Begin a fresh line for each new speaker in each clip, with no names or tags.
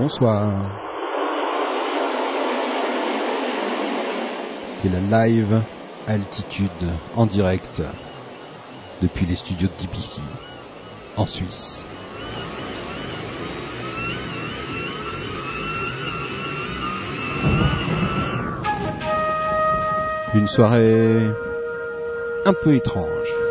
Bonsoir. C'est la live altitude en direct depuis les studios de DPC en Suisse. Une soirée un peu étrange.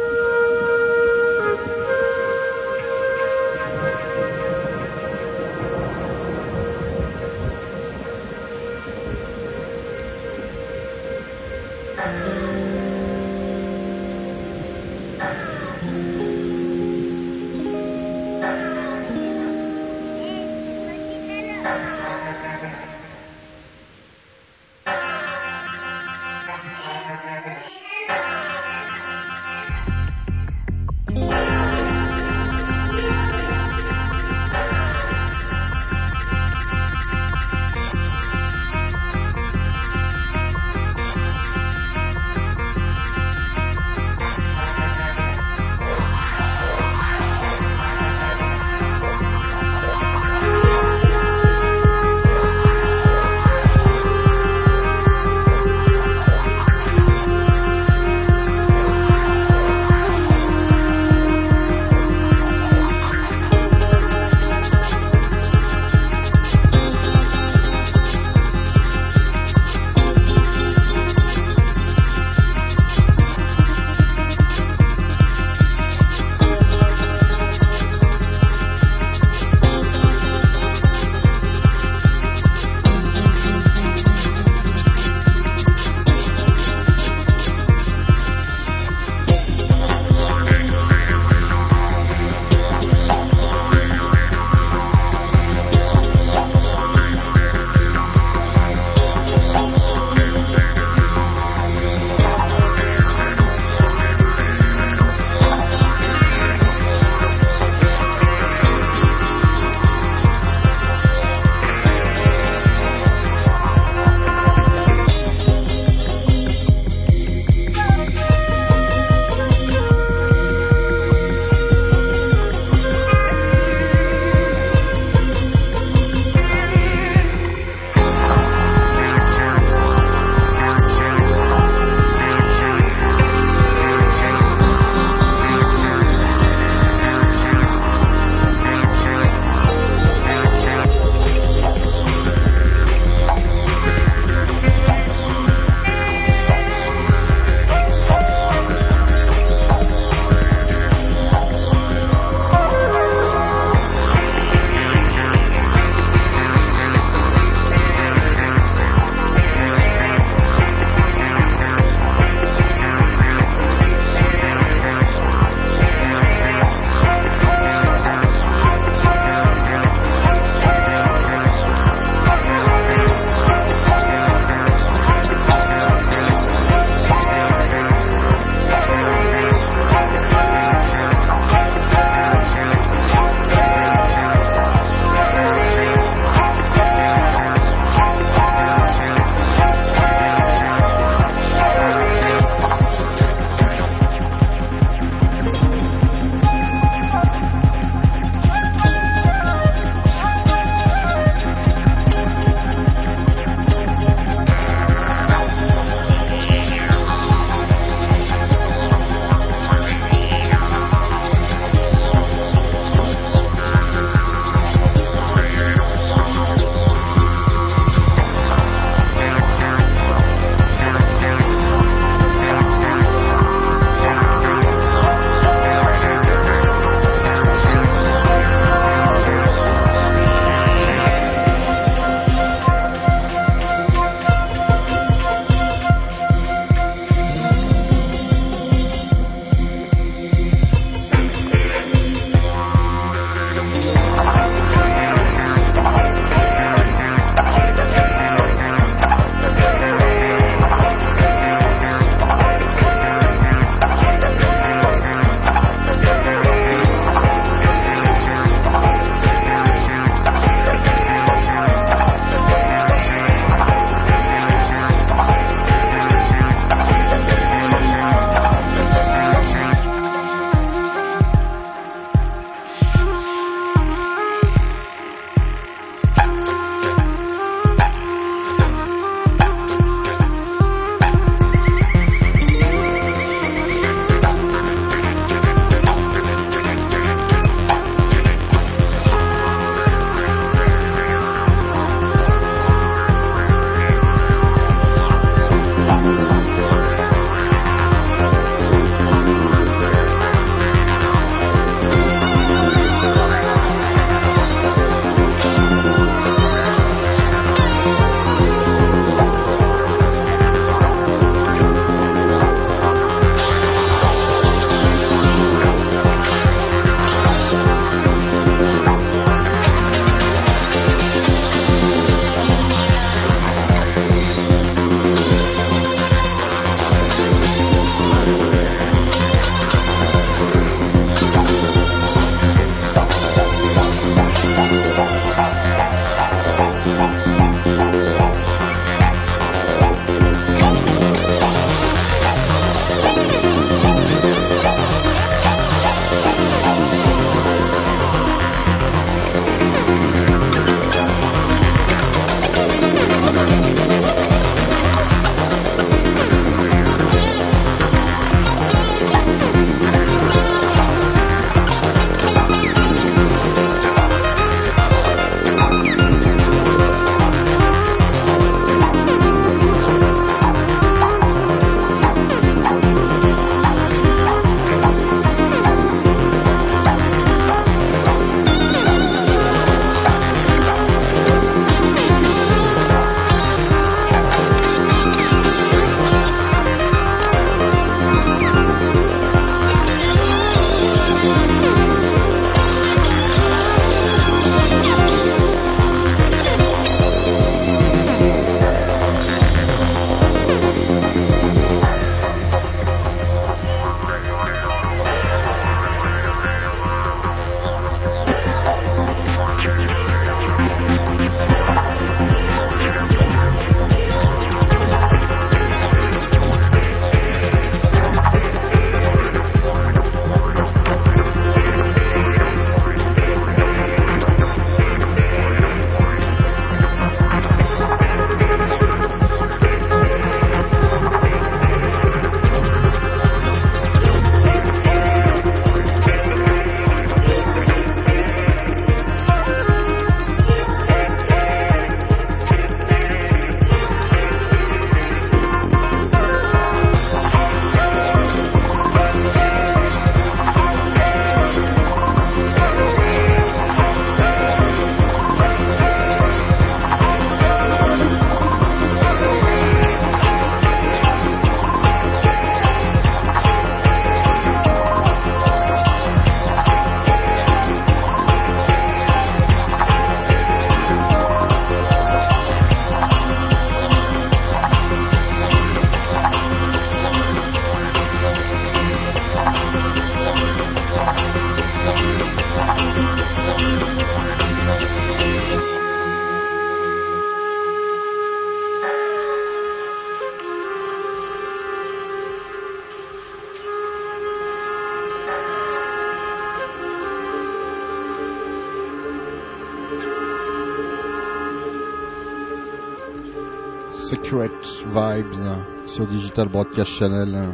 Secret Vibes sur Digital Broadcast Channel.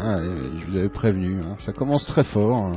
Ah, je vous avais prévenu, hein. ça commence très fort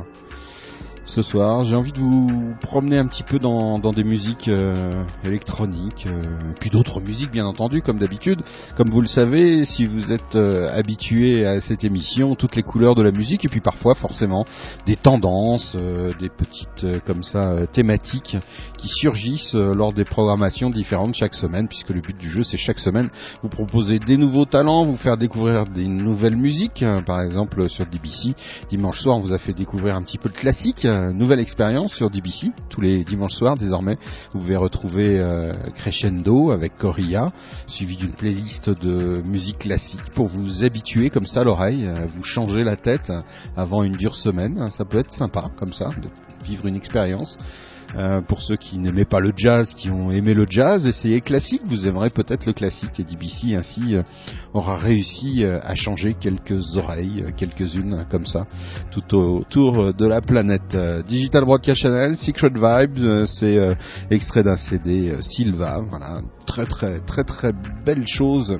ce soir. J'ai envie de vous promener un petit peu dans, des musiques euh, électroniques, euh, puis d'autres musiques bien entendu, comme d'habitude. Comme vous le savez, si vous êtes euh, habitué à cette émission, toutes les couleurs de la musique, et puis parfois forcément des tendances, des petites comme ça thématiques qui surgissent lors des programmations différentes chaque semaine, puisque le but du jeu c'est chaque semaine vous proposer des nouveaux talents, vous faire découvrir des nouvelles musiques. Par exemple sur DBC, dimanche soir on vous a fait découvrir un petit peu de classique nouvelle expérience sur DBC. Tous les dimanches soirs, désormais, vous pouvez retrouver euh, Crescendo avec Coria, suivi d'une playlist de musique classique pour vous habituer comme ça l'oreille, vous changer la tête avant une dure semaine. Ça peut être sympa comme ça, de vivre une expérience. Euh, pour ceux qui n'aimaient pas le jazz, qui ont aimé le jazz, essayez classique, vous aimerez peut-être le classique. Et DBC ainsi euh, aura réussi euh, à changer quelques oreilles, quelques-unes comme ça, tout autour de la planète. Digital Broadcast Channel, Secret Vibes, c'est extrait d'un CD Silva, voilà, très très très très belle chose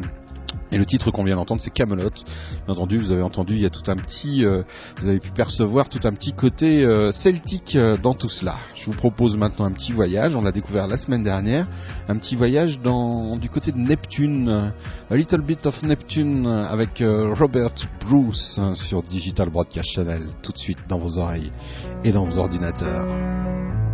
et le titre qu'on vient d'entendre, c'est Camelot. Bien entendu, vous avez entendu, il y a tout un petit, euh, vous avez pu percevoir tout un petit côté euh, celtique euh, dans tout cela. Je vous propose maintenant un petit voyage. On l'a découvert la semaine dernière, un petit voyage du côté de Neptune, a little bit of Neptune avec Robert Bruce sur Digital Broadcast Channel. Tout de suite dans vos oreilles et dans vos ordinateurs.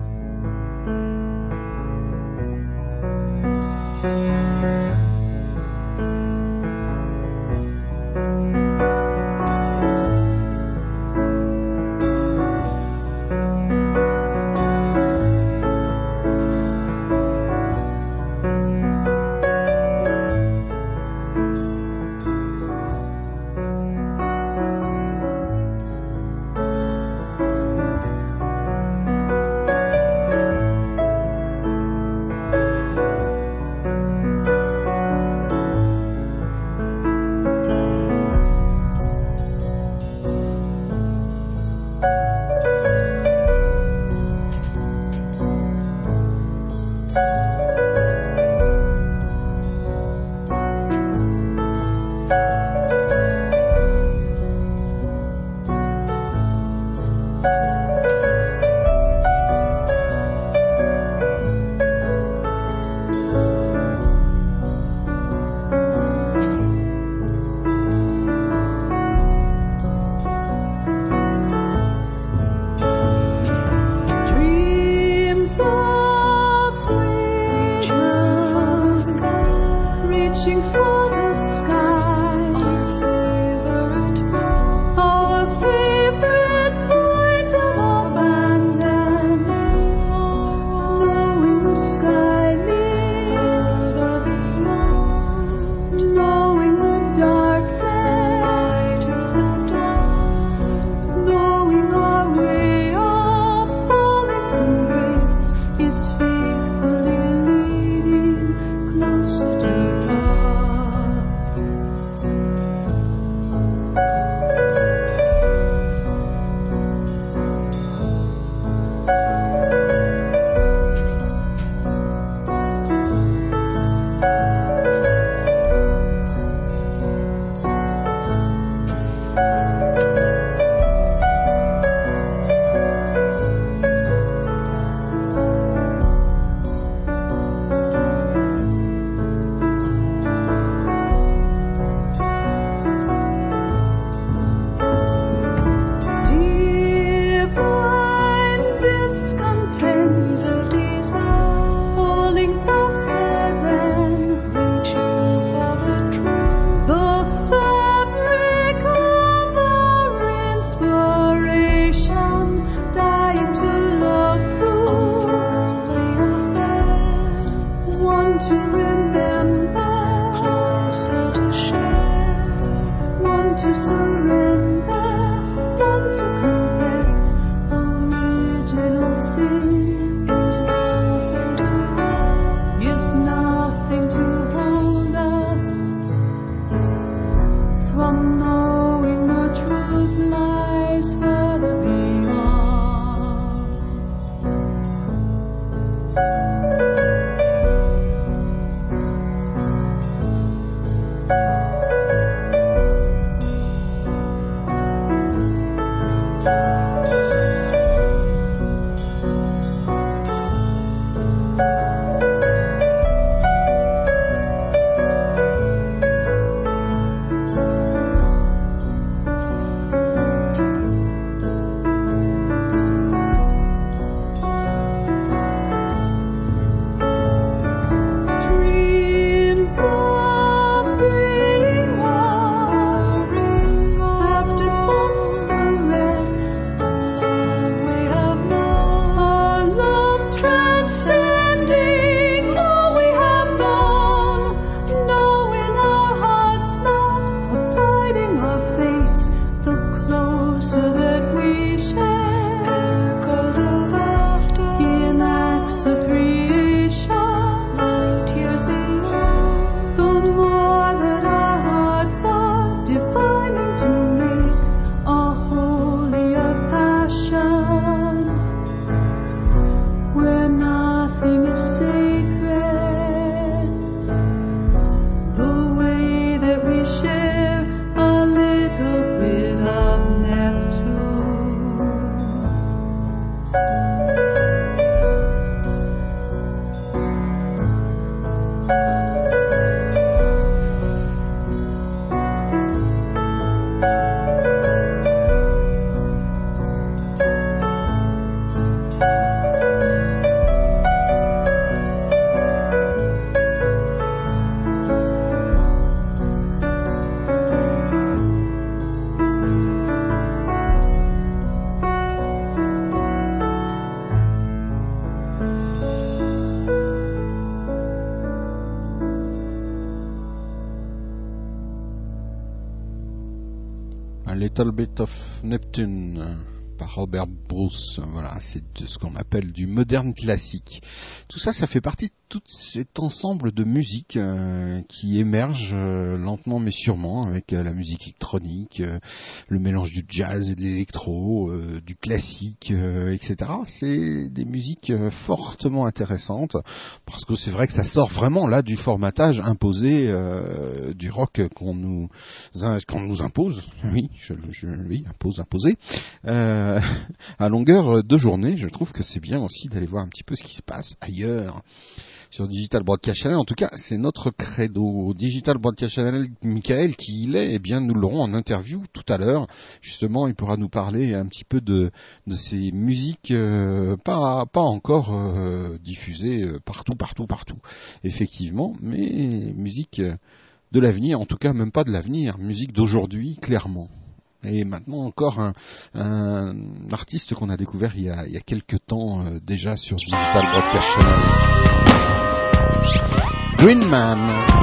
Little Bit of Neptune par Robert Bruce. Voilà, c'est ce qu'on appelle du moderne classique. Tout ça, ça fait partie cet ensemble de musique euh, qui émerge euh, lentement mais sûrement avec euh, la musique électronique, le mélange du jazz et de l'électro, du classique, etc. C'est des musiques fortement intéressantes parce que c'est vrai que ça sort vraiment là du formatage imposé du rock qu'on nous qu'on nous impose. Oui, je, je oui, impose, imposé. À longueur de journée. Je trouve que c'est bien aussi d'aller voir un petit peu ce qui se passe ailleurs sur Digital Broadcast Channel. En tout cas, c'est notre credo. Digital Broadcast Channel, Michael, qui il est, eh bien, nous l'aurons en interview tout à l'heure. Justement, il pourra nous parler un petit peu de, de ces musiques euh, pas, pas encore euh, diffusées partout, partout, partout. Effectivement, mais musique de l'avenir, en tout cas même pas de l'avenir, musique d'aujourd'hui, clairement. Et maintenant encore un, artiste qu'on a découvert il y a, il y a quelques temps euh, déjà sur Digital Broadcast Channel. Green Man.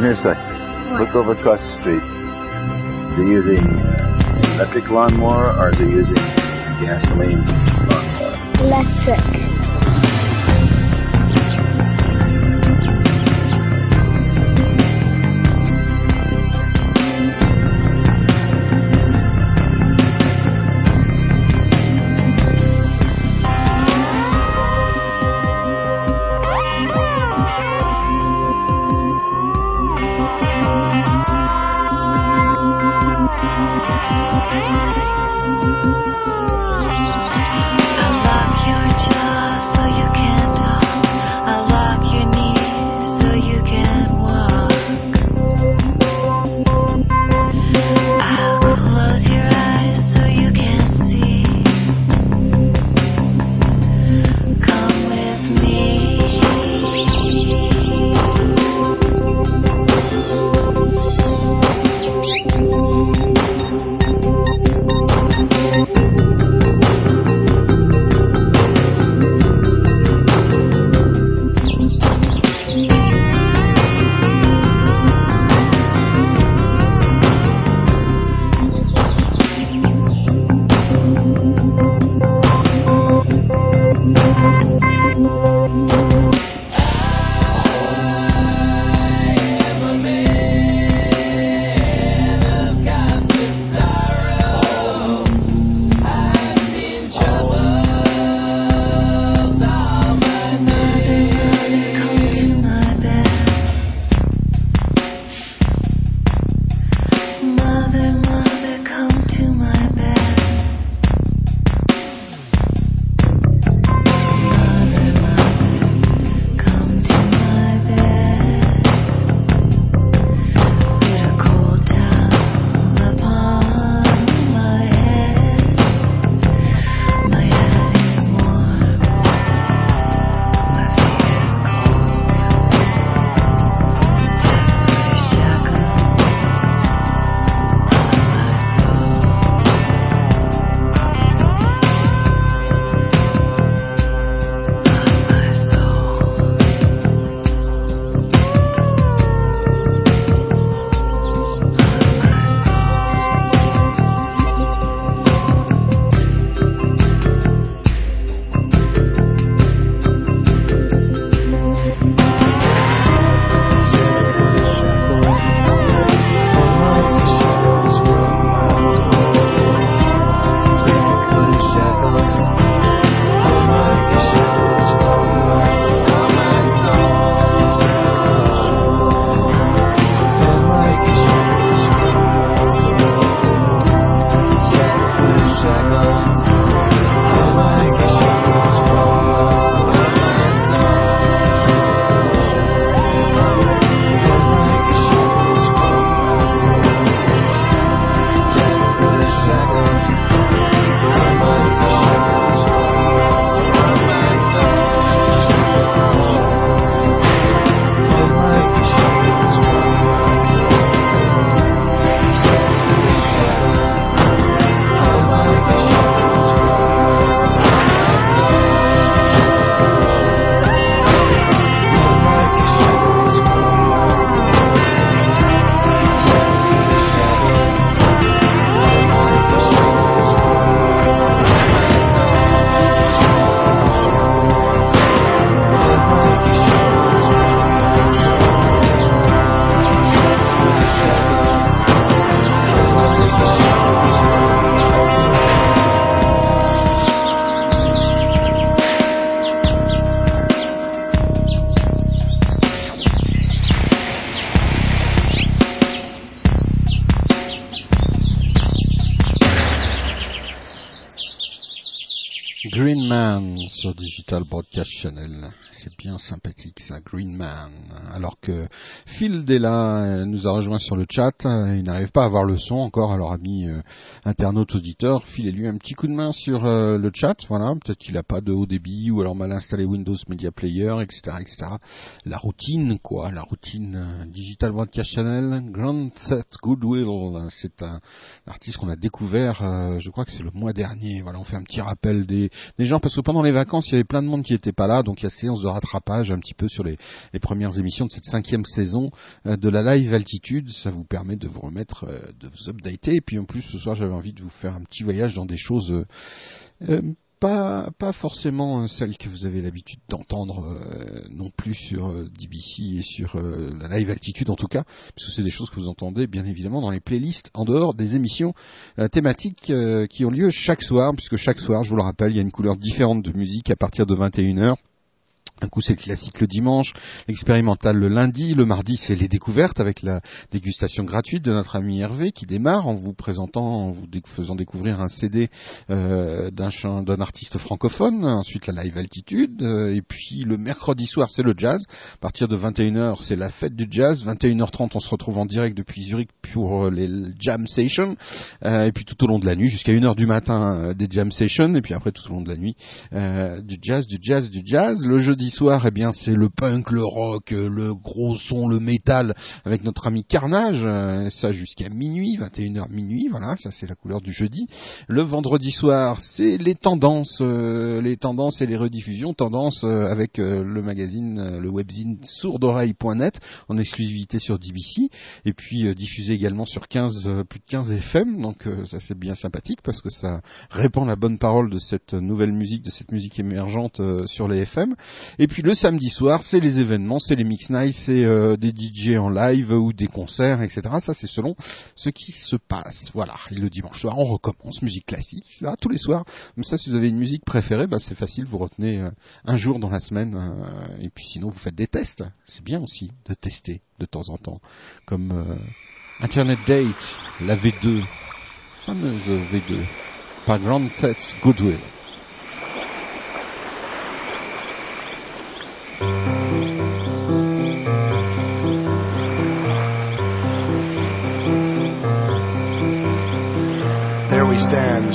Come here a sec. What? Look over across the street. Is he using electric lawnmower or is he using gasoline lawnmower?
Electric.
Digital Broadcast Channel. C'est bien sympathique ça, Green Man. Alors que Phil Della euh, nous a rejoint sur le chat, euh, il n'arrive pas à avoir le son encore, alors ami euh, internaute auditeur, Phil lui un petit coup de main sur le chat, voilà, peut-être qu'il n'a pas de haut débit ou alors mal installé Windows Media Player, etc., etc. La routine, quoi, la routine Digital Broadcast Channel, Grand Set Goodwill, c'est un artiste qu'on a découvert, je crois que c'est le mois dernier, voilà, on fait un petit rappel des gens, parce que pendant les vacances, il y avait plein de monde qui n'était pas là, donc il y a séance de rattrapage un petit peu sur les, premières émissions de cette cinquième saison euh, de la live altitude. Ça vous permet de vous remettre, euh, de vous updater. Et puis en plus, ce soir, j'avais envie de vous faire un petit voyage dans des choses euh, pas, pas forcément celles que vous avez l'habitude d'entendre non plus sur DBC et sur la live altitude en tout cas, puisque c'est des choses que vous entendez bien évidemment dans les playlists en dehors des émissions thématiques qui ont lieu chaque soir, puisque chaque soir, je vous le rappelle, il y a une couleur différente de musique à partir de 21h. Un coup c'est le classique le dimanche, l'expérimental le lundi, le mardi c'est les découvertes avec la dégustation gratuite de notre ami Hervé qui démarre en vous présentant, en vous faisant découvrir un CD euh, d'un artiste francophone, ensuite la live altitude, euh, et puis le mercredi soir c'est le jazz, à partir de 21h c'est la fête du jazz, 21h30 on se retrouve en direct depuis Zurich pour euh, les jam sessions, et puis tout au long de la nuit jusqu'à 1h du matin des jam sessions, et puis après tout au long de la nuit du jazz, du jazz, du jazz, le jeudi soir, eh bien, c'est le punk, le rock, le gros son, le métal, avec notre ami Carnage, euh, ça jusqu'à minuit, 21h minuit, voilà, ça c'est la couleur du jeudi. Le vendredi soir, c'est les tendances, euh, les tendances et les rediffusions, tendances euh, avec le magazine, le webzine sourdoreille.net, en exclusivité sur DBC, et puis diffusé également sur 15, plus de 15 FM, donc ça c'est bien sympathique parce que ça répand la bonne parole de cette nouvelle musique, de cette musique émergente sur les FM. Et puis le samedi soir, c'est les événements, c'est les mix nights, c'est euh, des DJ en live ou des concerts, etc. Ça, c'est selon ce qui se passe. Voilà. Et le dimanche soir, on recommence musique classique, etc. Tous les soirs. Comme ça, si vous avez une musique préférée, bah, c'est facile. Vous retenez euh, un jour dans la semaine. Euh, et puis sinon, vous faites des tests. C'est bien aussi de tester de temps en temps, comme Internet Date, la V2, fameuse V2, par Grand Sets Goodwill.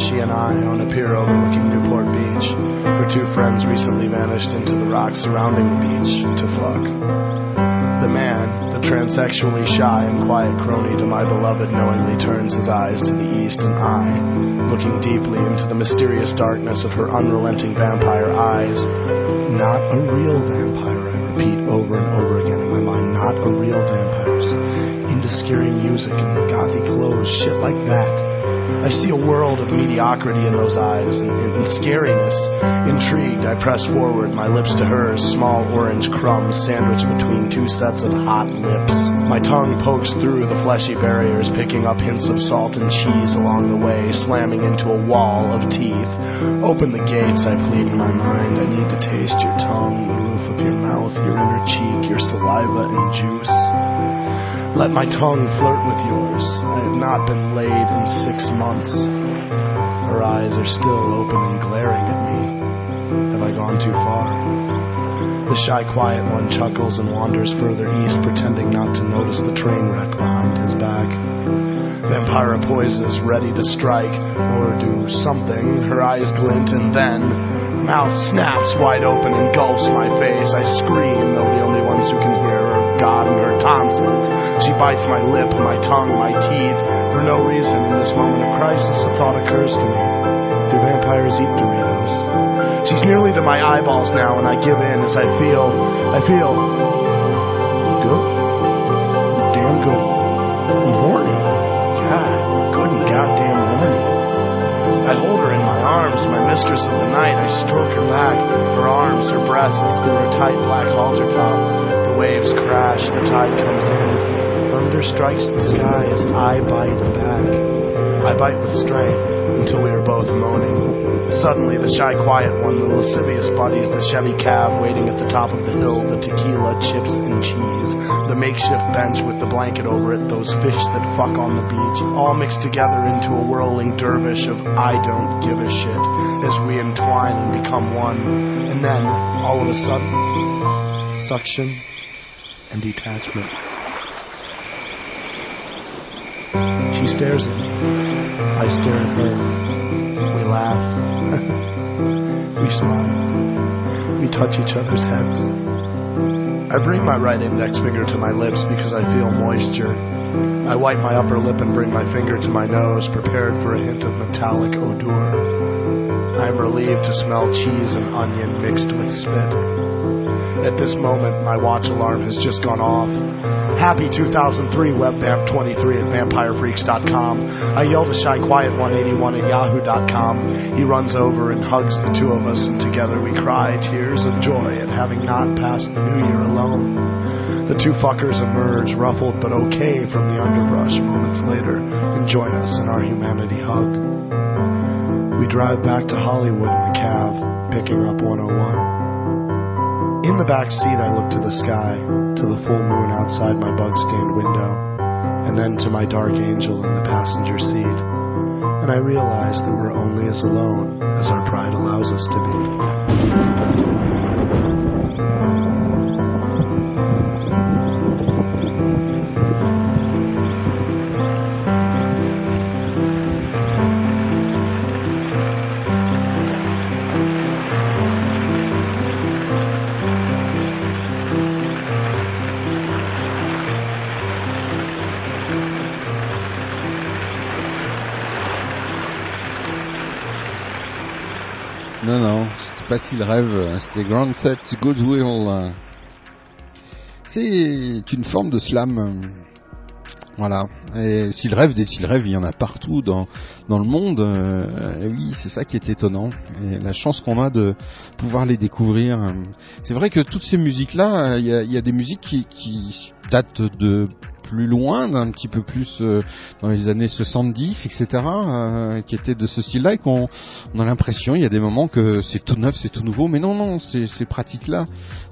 She and I, on a pier overlooking Newport Beach. Her two friends recently vanished into the rocks surrounding the beach to fuck. The man, the transsexually shy and quiet crony to my beloved, knowingly turns his eyes to the east, and I, looking deeply into the mysterious darkness of her unrelenting vampire eyes, not a real vampire, I repeat over and over again in my mind, not a real vampire, just into scary music and gothy clothes, shit like that. I see a world of mediocrity in those eyes and, and, scariness. Intrigued, I press forward, my lips to hers, small orange crumbs sandwiched between two sets of hot lips. My tongue pokes through the fleshy barriers, picking up hints of salt and cheese along the way, slamming into a wall of teeth. Open the gates, I plead in my mind. I need to taste your tongue, the roof of your mouth, your inner cheek, your saliva and juice. Let my tongue flirt with yours. I have not been laid in six months. Her eyes are still open and glaring at me. Have I gone too far? The shy, quiet one chuckles and wanders further east, pretending not to notice the train wreck behind his back. Vampira poises, ready to strike or do something. Her eyes glint, and then mouth snaps wide open, and gulps my face. I scream, though the only ones who can hear God and her tonsils. She bites my lip, my tongue, my teeth. For no reason, in this moment of crisis, a thought occurs to me. Do vampires eat Doritos? She's nearly to my eyeballs now, and I give in as I feel, I feel good. Damn good. I'm. God, good and goddamn horny. I hold her in my arms, my mistress of the night. I stroke her back, her arms, her breasts, through her tight black halter top. Waves crash, the tide comes in. Thunder strikes the sky as I bite back. I bite with strength until we are both moaning. Suddenly, the shy, quiet one, the lascivious buddies, the Chevy cab waiting at the top of the hill, the tequila, chips, and cheese, the makeshift bench with the blanket over it, those fish that fuck on the beach, all mixed together into a whirling dervish of I don't give a shit as we entwine and become one. And then, all of a sudden, suction and detachment. She stares at me. I stare at her. We laugh. we smile. We touch each other's heads. I bring my right index finger to my lips because I feel moisture. I wipe my upper lip and bring my finger to my nose, prepared for a hint of metallic odor. I am relieved to smell cheese and onion mixed with spit. At this moment, my watch alarm has just gone off. Happy 2003 WebVamp23 at VampireFreaks.com. I yell to ShyQuiet181 at Yahoo.com. He runs over and hugs the two of us, and together we cry tears of joy at having not passed the new year alone. The two fuckers emerge, ruffled but okay from the underbrush moments later, and join us in our humanity hug. We drive back to Hollywood in the cab, picking up 101. In the back seat, I look to the sky, to the full moon outside my bug stained window, and then to my dark angel in the passenger seat. And I realize that we're only as alone as our pride allows us to be.
Non, non, c'était pas si le rêve, c'était Grand Set Goodwill. C'est une forme de slam. Voilà. Et si le rêve, si le rêve, il y en a partout dans dans le monde. Euh, oui, c'est ça qui est étonnant. La chance qu'on a de pouvoir les découvrir. C'est vrai que toutes ces musiques-là, il y a, y a, des musiques qui, qui datent de plus loin, d'un petit peu plus euh, dans les années 70, etc., euh, qui étaient de ce style-là, et qu'on on a l'impression, il y a des moments que c'est tout neuf, c'est tout nouveau, mais non, non, ces, pratiques-là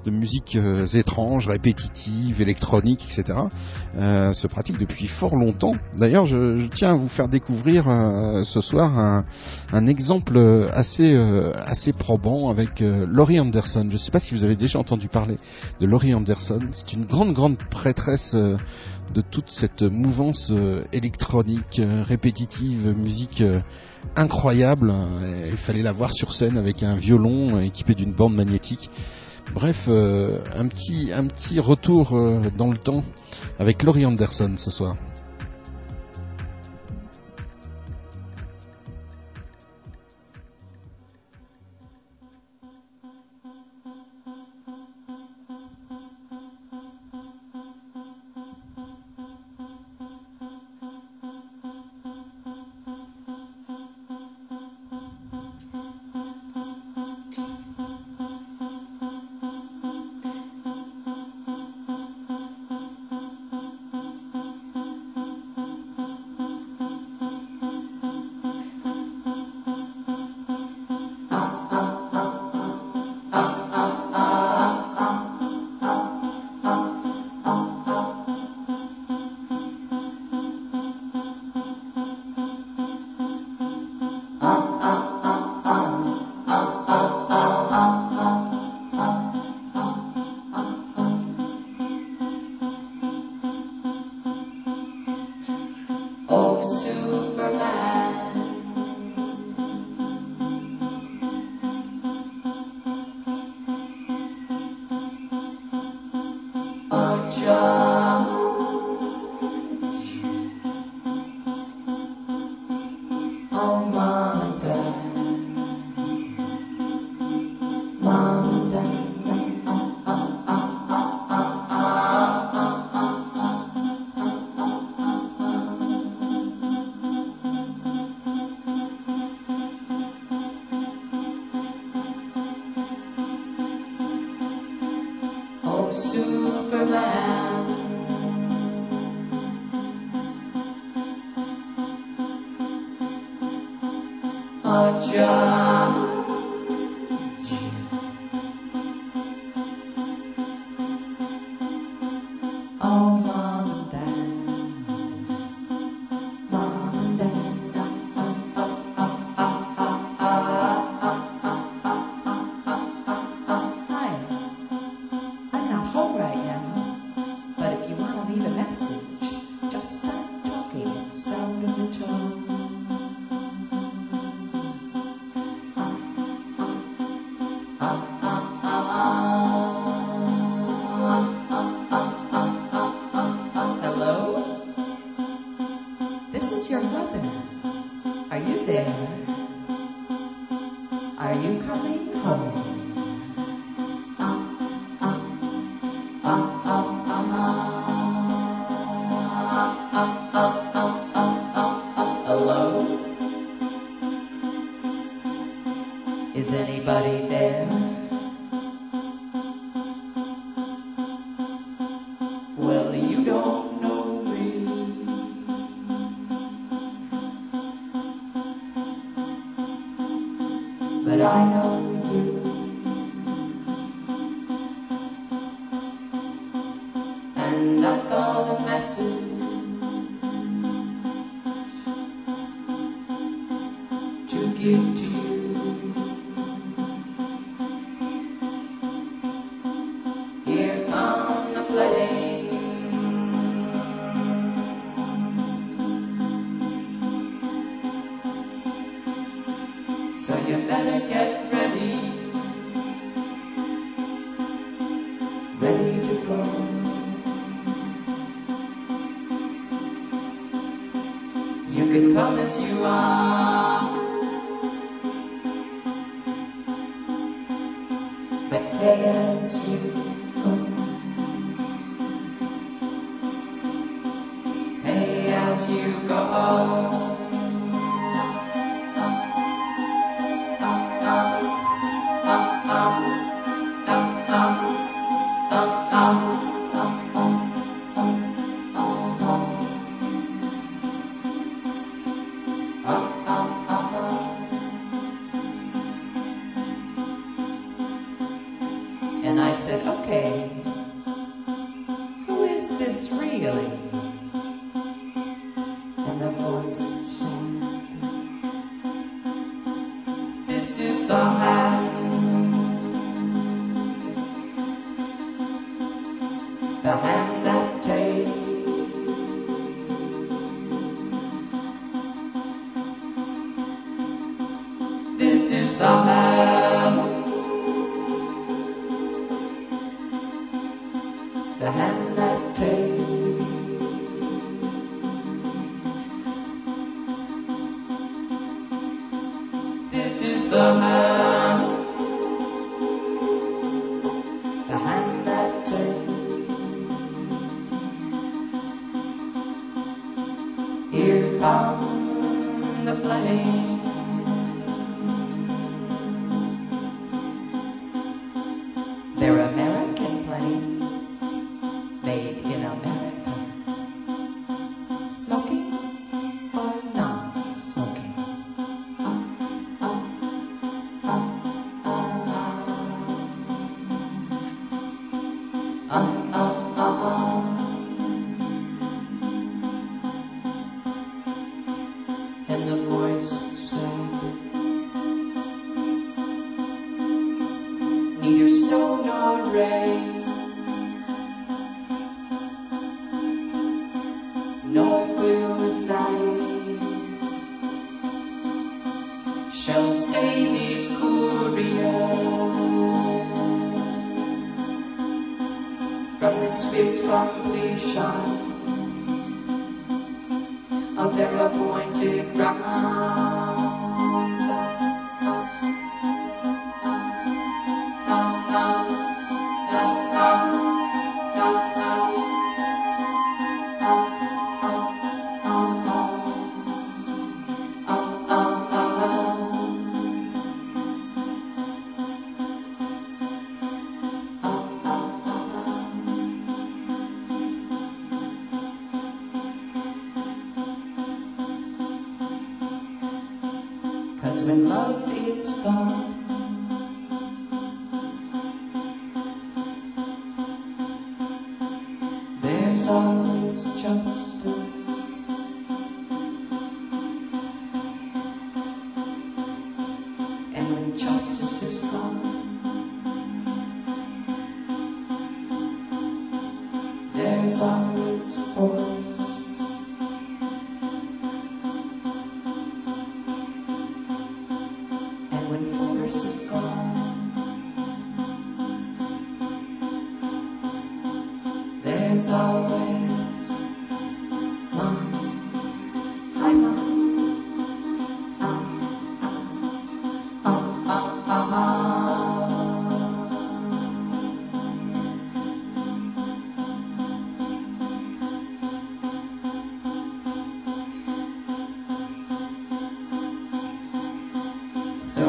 de musique euh, étranges, répétitives, électroniques, etc., se pratiquent depuis fort longtemps. D'ailleurs, je, tiens à vous faire découvrir ce soir un, un exemple assez assez probant avec Laurie Anderson. Je ne sais pas si vous avez déjà entendu parler de Laurie Anderson. C'est une grande grande prêtresse de toute cette mouvance euh, électronique, euh, répétitive, musique euh, incroyable. Il fallait la voir sur scène avec un violon équipé d'une bande magnétique. Bref, un petit un petit retour dans le temps avec Laurie Anderson ce soir.
And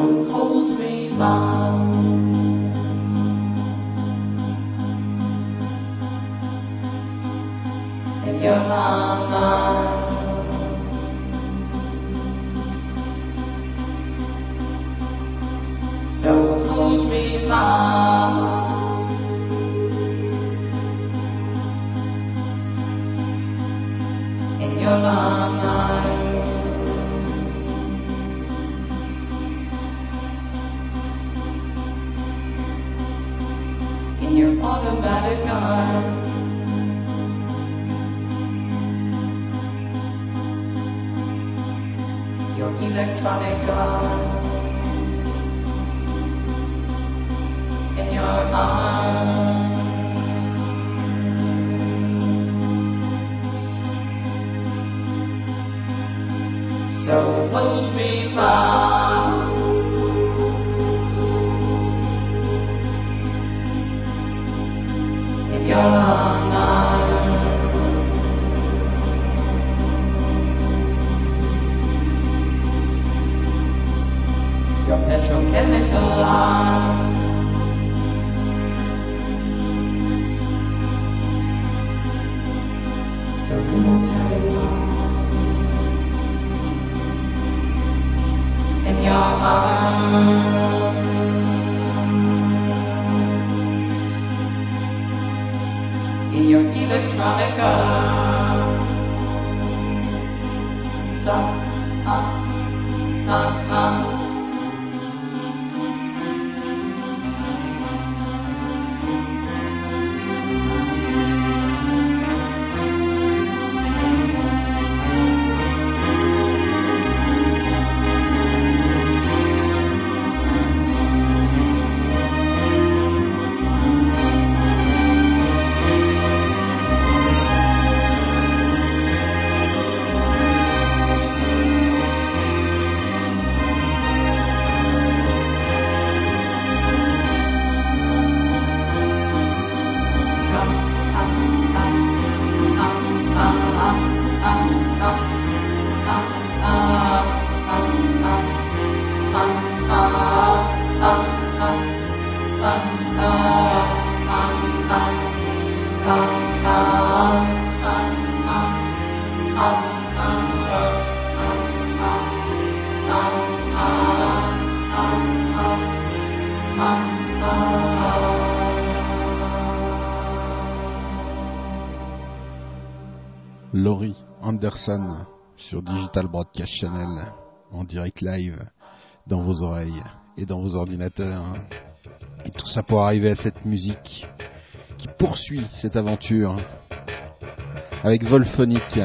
Hold me
by Sur Digital Broadcast Channel en direct live dans vos oreilles et dans vos ordinateurs. Et tout ça pour arriver à cette musique qui poursuit cette aventure avec Volphonic.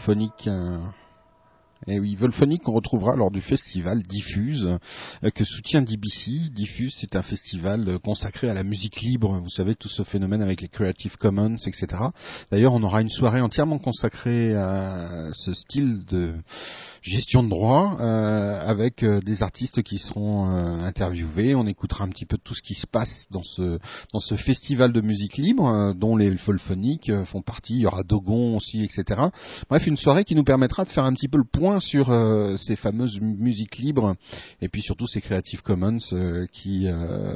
Volphonique. euh, Eh oui, Volphonique qu'on retrouvera lors du festival Diffuse euh, que soutient DBC. Diffuse, c'est un festival euh, consacré à la musique libre. Vous savez tout ce phénomène avec les Creative Commons, etc. D'ailleurs, on aura une soirée entièrement consacrée à ce style de gestion de droit euh, avec euh, des artistes qui seront euh, interviewés. On écoutera un petit peu tout ce qui se passe dans ce dans ce festival de musique libre euh, dont les Volphoniques euh, font partie. Il y aura Dogon aussi, etc. Bref, une soirée qui nous permettra de faire un petit peu le point sur ces fameuses mu- musiques libres et puis surtout ces Creative Commons qui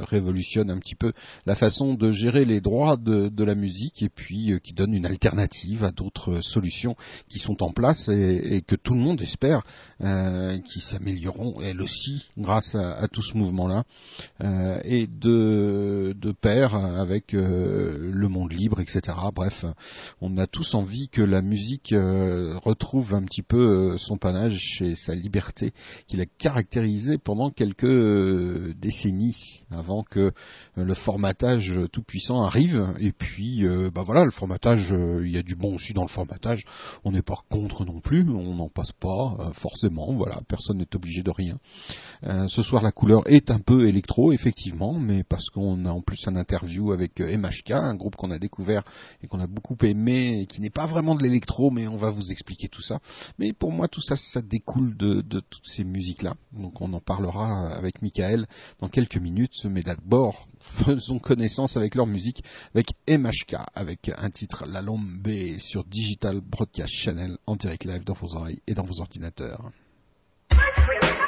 révolutionnent un petit peu la façon de gérer les droits de, la musique et puis qui donnent une alternative à d'autres solutions qui sont en place et que tout le monde espère euh, qui s'amélioreront elles aussi grâce à, tout ce mouvement-là, euh, et de, pair avec euh, le monde libre, etc. Bref, on a tous envie que la musique retrouve un petit peu son panache et sa liberté qu'il a caractérisé pendant quelques décennies avant que le formatage tout puissant arrive. Et puis, bah voilà, le formatage, il y a du bon aussi dans le formatage. On n'est pas contre non plus, on n'en passe pas forcément. Voilà, personne n'est obligé de rien. Euh, ce soir, la couleur est un peu électro, effectivement, mais parce qu'on a en plus un interview avec euh, MHK, un groupe qu'on a découvert et qu'on a beaucoup aimé, qui n'est pas vraiment de l'électro, mais on va vous expliquer tout ça. Mais pour moi, tout ça, ça découle de, de toutes ces musiques-là. Donc on en parlera avec Michael dans quelques minutes, mais d'abord, faisons connaissance avec leur musique, avec MHK, avec un titre La Lombe sur Digital Broadcast Channel en direct live dans vos oreilles et dans vos ordinateurs.
Advanced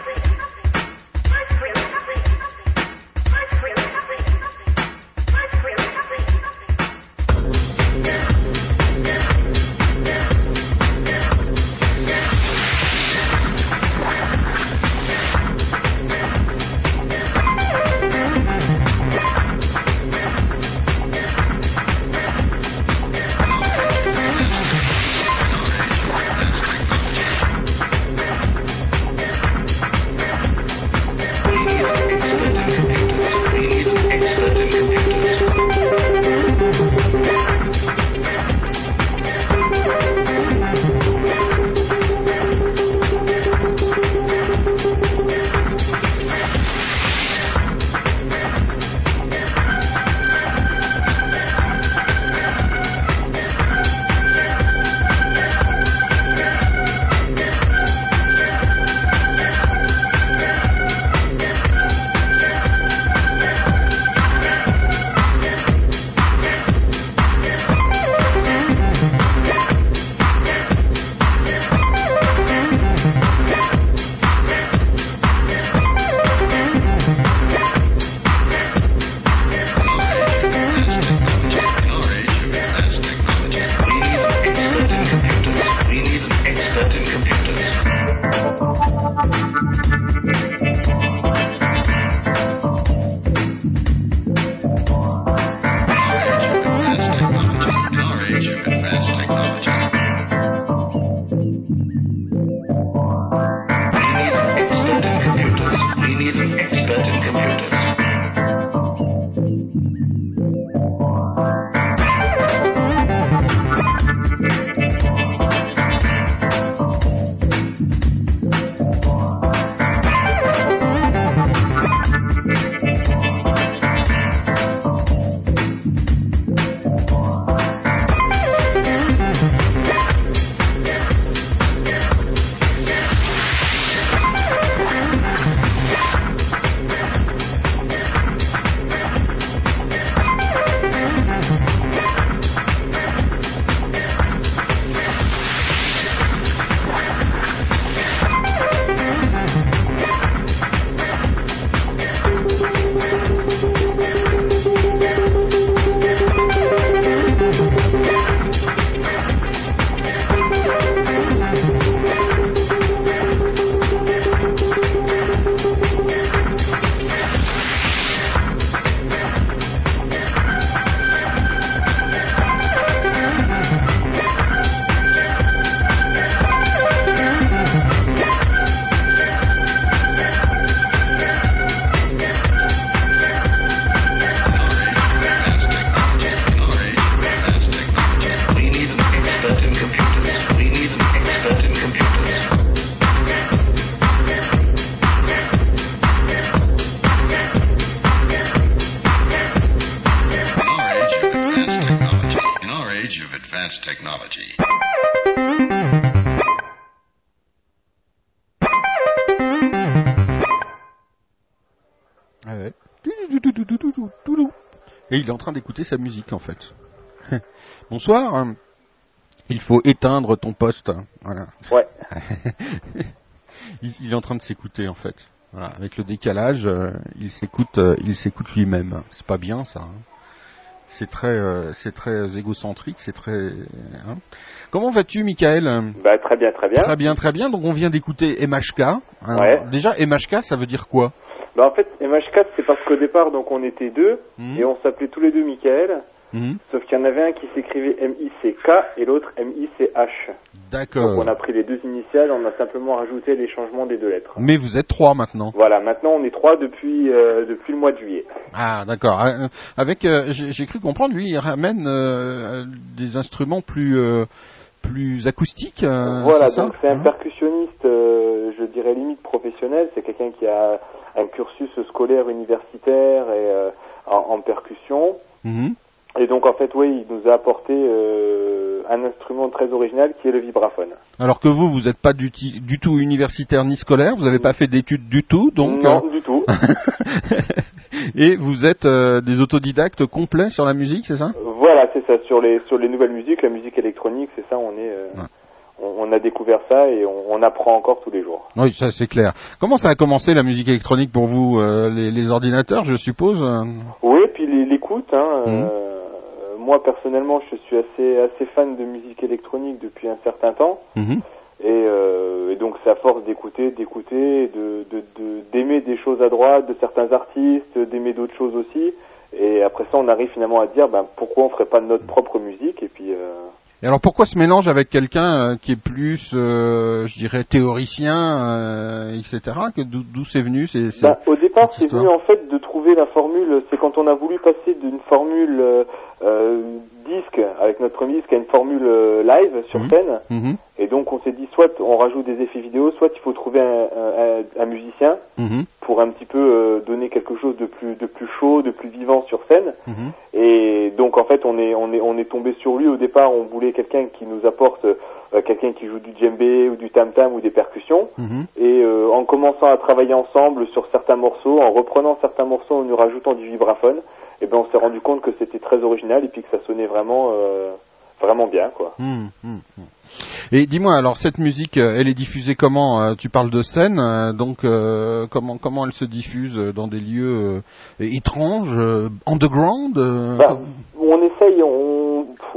sa musique en fait. Bonsoir. Il faut éteindre ton poste. Voilà.
Ouais.
il, il est en train de s'écouter en fait. Voilà. Avec le décalage, euh, il s'écoute, euh, il s'écoute lui-même. C'est pas bien ça. hein. C'est très, euh, c'est très égocentrique, c'est très. hein. Comment vas-tu, Michael?
Bah, très bien, très bien.
Très bien, très bien. Donc on vient d'écouter MHK. Alors,
Ouais.
Déjà, MHK, ça veut dire quoi?
Bah, en fait, MH4, c'est parce qu'au départ, donc, on était deux,
Mhm.
et on s'appelait tous les deux Michael,
Mhm.
sauf qu'il y en avait un qui s'écrivait M-I-C-K et l'autre M-I-C-H. Donc,
D'accord.
on a pris les deux initiales, on a simplement rajouté les changements des deux lettres.
Mais vous êtes trois maintenant.
Voilà, maintenant, on est trois depuis, euh, depuis le mois de juillet.
Ah, d'accord. Euh, Avec, euh, j'ai j'ai cru comprendre, lui, il ramène euh, des instruments plus, plus acoustiques. euh,
voilà, donc c'est un
Hein
percussionniste, euh, je dirais limite professionnel, c'est quelqu'un qui a un cursus scolaire universitaire et euh, en, en percussion.
Mhm.
Et donc en fait, oui, il nous a apporté euh, un instrument très original qui est le vibraphone.
Alors que vous, vous n'êtes pas du, tout universitaire ni scolaire, vous n'avez pas fait d'études du tout, donc.
non,
euh,
du tout.
et vous êtes euh, des autodidactes complets sur la musique, c'est ça?
C'est ça. Sur les sur les nouvelles musiques, la musique électronique, c'est ça. On est, euh,
Ouais.
on, on a découvert ça et on, on apprend encore tous les jours.
Oui, ça c'est clair. Comment ça a commencé la musique électronique pour vous euh, les, les ordinateurs, je suppose euh
Oui, puis l'écoute. Hein, euh, moi personnellement, je suis assez assez fan de musique électronique depuis un certain temps.
Mhm.
Et, euh, et donc c'est à force d'écouter, d'écouter, de de- de- d'aimer des choses à droite, de certains artistes, d'aimer d'autres choses aussi. Et après ça, on arrive finalement à dire, ben pourquoi on ferait pas notre propre musique Et puis euh,
Et alors pourquoi ce mélange avec quelqu'un euh, qui est plus, euh, je dirais, théoricien, etc. que D'où c'est venu c'est, c'est-
ben, au départ, c'est venu en fait de trouver la formule. C'est quand on a voulu passer d'une formule disque avec notre disque à une formule euh, live sur
Mhm.
scène.
Mhm.
Et donc on s'est dit, soit on rajoute des effets vidéo, soit il faut trouver un, un- un- un musicien
Mhm.
pour un petit peu euh, donner quelque chose de plus de plus chaud, de plus vivant sur scène. Et donc en fait on est on est on est tombé sur lui au départ. On voulait quelqu'un qui nous apporte euh, quelqu'un qui joue du djembé ou du tam tam ou des percussions. Et euh, en commençant à travailler ensemble sur certains morceaux, en reprenant certains morceaux, en nous rajoutant du vibraphone, et ben on s'est rendu compte que c'était très original et puis que ça sonnait vraiment euh, vraiment bien quoi.
Mhm. Mhm. Et dis-moi, alors cette musique, euh, elle est diffusée comment Euh, Tu parles de scène, donc euh, comment comment elle se diffuse dans des lieux euh, étranges, underground
Bah, on essaye, on,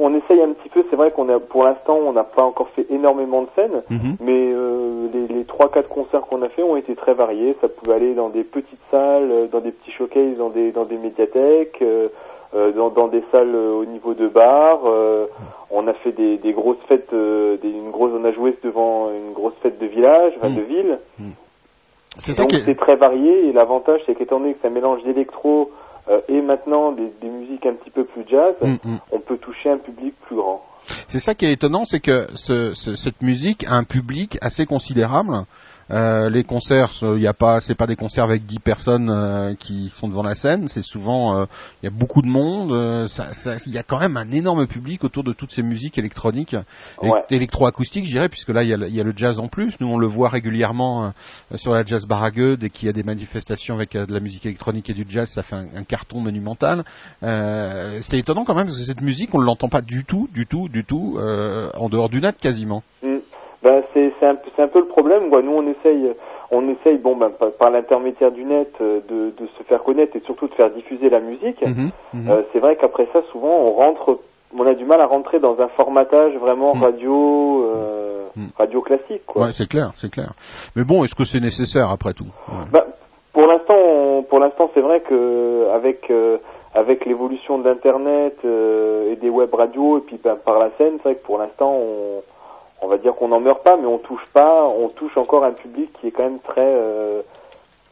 on essaye un petit peu. C'est vrai qu'on a, pour l'instant, on n'a pas encore fait énormément de scènes,
Mhm.
mais euh, les, trois, quatre concerts qu'on a fait ont été très variés. Ça pouvait aller dans des petites salles, euh, dans des petits showcases, dans des, dans des médiathèques, euh, dans, dans des salles au niveau de bars. on a fait des, des grosses fêtes, des, une grosse, on a joué devant une grosse fête de village, enfin,
Mhm.
de ville.
C'est ça qui
c'est très varié et l'avantage c'est qu'étant donné que un mélange d'électro euh, et maintenant des, des musiques un petit peu plus jazz,
Mhm, mhm.
on peut toucher un public plus grand.
C'est ça qui est étonnant, c'est que ce- ce- cette musique a un public assez considérable. Euh, les concerts, il y a pas, c'est pas des concerts avec 10 personnes euh, qui sont devant la scène. C'est souvent, euh, il y a beaucoup de monde. euh, Il y a quand même un énorme public autour de toutes ces musiques électroniques,
Ouais.
élect- électroacoustiques, je dirais, puisque là il y, a, le- il y a le jazz en plus. Nous on le voit régulièrement euh, sur la Jazz Barague dès qu'il y a des manifestations avec euh, de la musique électronique et du jazz, ça fait un, un carton monumental. Euh, c'est étonnant quand même parce que cette musique on ne l'entend pas du tout, du tout, du tout euh, en dehors du net quasiment.
Mm. Ben, c'est c'est un, un peu le problème. quoi. Nous on essaye, on essaye bon ben, par, par l'intermédiaire du net euh, de, de se faire connaître et surtout de faire diffuser la musique.
Mhm, mhm.
Euh, c'est vrai qu'après ça souvent on rentre, on a du mal à rentrer dans un formatage vraiment
Mm.
radio, euh, radio classique quoi.
Ouais, c'est clair, c'est clair. Mais bon, est-ce que c'est nécessaire après tout? Ouais.
Bah, pour l'instant, pour l'instant, c'est vrai que avec avec l'évolution de l'internet euh, et des web radios et puis ben, par la scène, c'est vrai que pour l'instant, on on va dire qu'on n'en meurt pas, mais on touche pas, on touche encore un public qui est quand même très euh,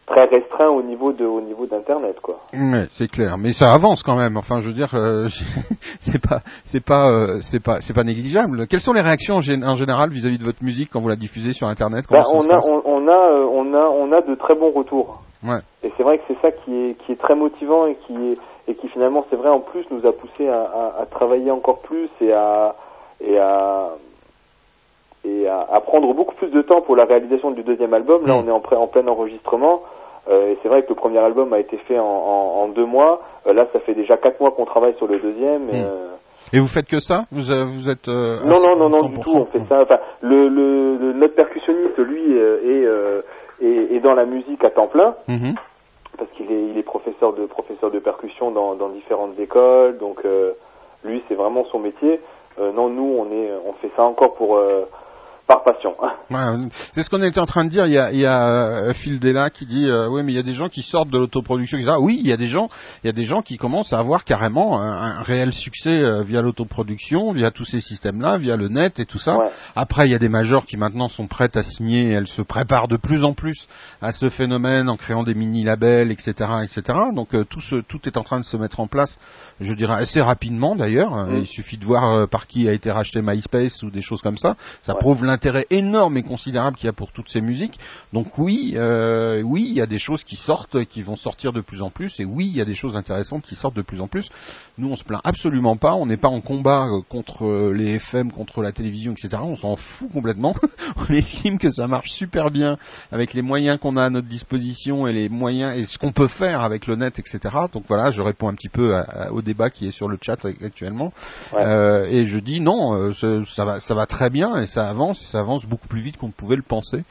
très restreint au niveau de au niveau d'internet quoi.
Ouais, c'est clair, mais ça avance quand même. Enfin, je veux dire, euh, c'est pas, c'est pas, euh, c'est pas, c'est pas négligeable. Quelles sont les réactions en, gé- en général vis-à-vis de votre musique quand vous la diffusez sur Internet?
Bah, on a on, on a euh, on a on a de très bons retours.
Ouais.
Et c'est vrai que c'est ça qui est qui est très motivant et qui est et qui finalement c'est vrai en plus nous a poussé à, à, à travailler encore plus et à et à et à, à prendre beaucoup plus de temps pour la réalisation du deuxième album. Là,
Mm.
on est en, plein enregistrement. Euh, et c'est vrai que le premier album a été fait en, en, en deux mois. Euh, là, ça fait déjà quatre mois qu'on travaille sur le deuxième. Et,
Mm.
euh,
Et vous faites que ça Vous, vous êtes
non, non, non, non, du
100%?
tout. On fait ça. Enfin, le, le, le- notre percussionniste, lui, est, est, est dans la musique à temps plein.
Mhm.
parce qu'il est, il est professeur de professeur de percussion dans, dans différentes écoles, donc lui c'est vraiment son métier. Non, nous on est, on fait ça encore pour par passion.
Ouais, c'est ce qu'on était en train de dire. Il y a, il y a euh, Phil Della qui dit euh, oui, mais il y a des gens qui sortent de l'autoproduction. Oui, il y a des gens, il y a des gens qui commencent à avoir carrément un, un réel succès euh, via l'autoproduction, via tous ces systèmes-là, via le net et tout ça.
Ouais.
Après, il y a des majors qui maintenant sont prêtes à signer. Elles se préparent de plus en plus à ce phénomène en créant des mini-labels, etc., etc. Donc euh, tout, ce, tout est en train de se mettre en place. Je dirais assez rapidement d'ailleurs.
Mm.
Il suffit de voir euh, par qui a été racheté MySpace ou des choses comme ça. Ça
Ouais.
prouve l'intérêt énorme et considérable qu'il y a pour toutes ces musiques. Donc oui, euh, oui, il y a des choses qui sortent, qui vont sortir de plus en plus, et oui, il y a des choses intéressantes qui sortent de plus en plus. Nous, on se plaint absolument pas. On n'est pas en combat euh, contre euh, les FM, contre la télévision, etc. On s'en fout complètement. on estime que ça marche super bien avec les moyens qu'on a à notre disposition et les moyens et ce qu'on peut faire avec le net, etc. Donc voilà, je réponds un petit peu à- à- au débat qui est sur le chat actuellement.
Ouais.
Euh, et je dis non, ça, ça va, ça va très bien et ça avance, ça avance beaucoup plus vite qu'on ne pouvait le penser.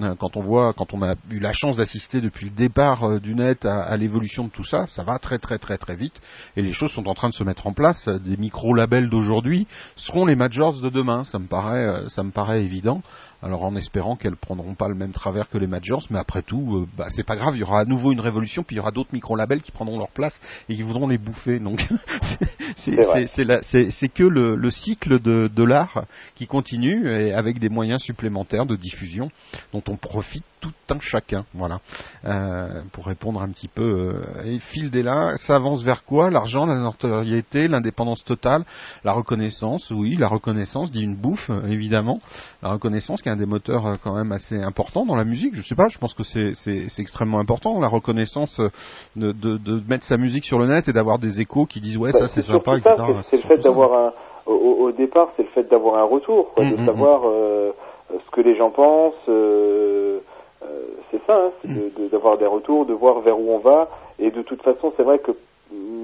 Euh, Quand on voit, quand on a eu la chance d'assister depuis le départ euh, du net à, l'évolution de tout ça, ça va très très très très vite et les choses sont en train de se mettre en place. Des micro-labels d'aujourd'hui seront les majors de demain, ça me paraît, euh, ça me paraît évident. Alors en espérant qu'elles prendront pas le même travers que les majors, mais après tout, euh, bah, c'est pas grave, il y aura à nouveau une révolution, puis il y aura d'autres micro-labels qui prendront leur place et qui voudront les bouffer. Donc c'est- que le, le cycle de, de l'art qui continue et avec des moyens supplémentaires de diffusion dont on profite tout un chacun. Voilà. Euh, pour répondre un petit peu, euh, et Phil Della, ça avance vers quoi? L'argent, la notoriété, l'indépendance totale, la reconnaissance. Oui, la reconnaissance dit une bouffe, euh, évidemment. La reconnaissance qui un des moteurs euh, quand même assez important dans la musique. Je sais pas, je pense que c'est extrêmement important la reconnaissance euh, de, de, de mettre sa musique sur le net et d'avoir des échos qui disent ouais
Bah,
ça c'est sympa, etc.
c'est- le fait d'avoir un, au, départ, c'est le fait d'avoir un retour, quoi,
Mm,
de
mm,
savoir euh, ce que les gens pensent. euh, euh, c'est ça, hein, c'est
Mm.
de- de- d'avoir des retours, de voir vers où on va. Et de toute façon, c'est vrai que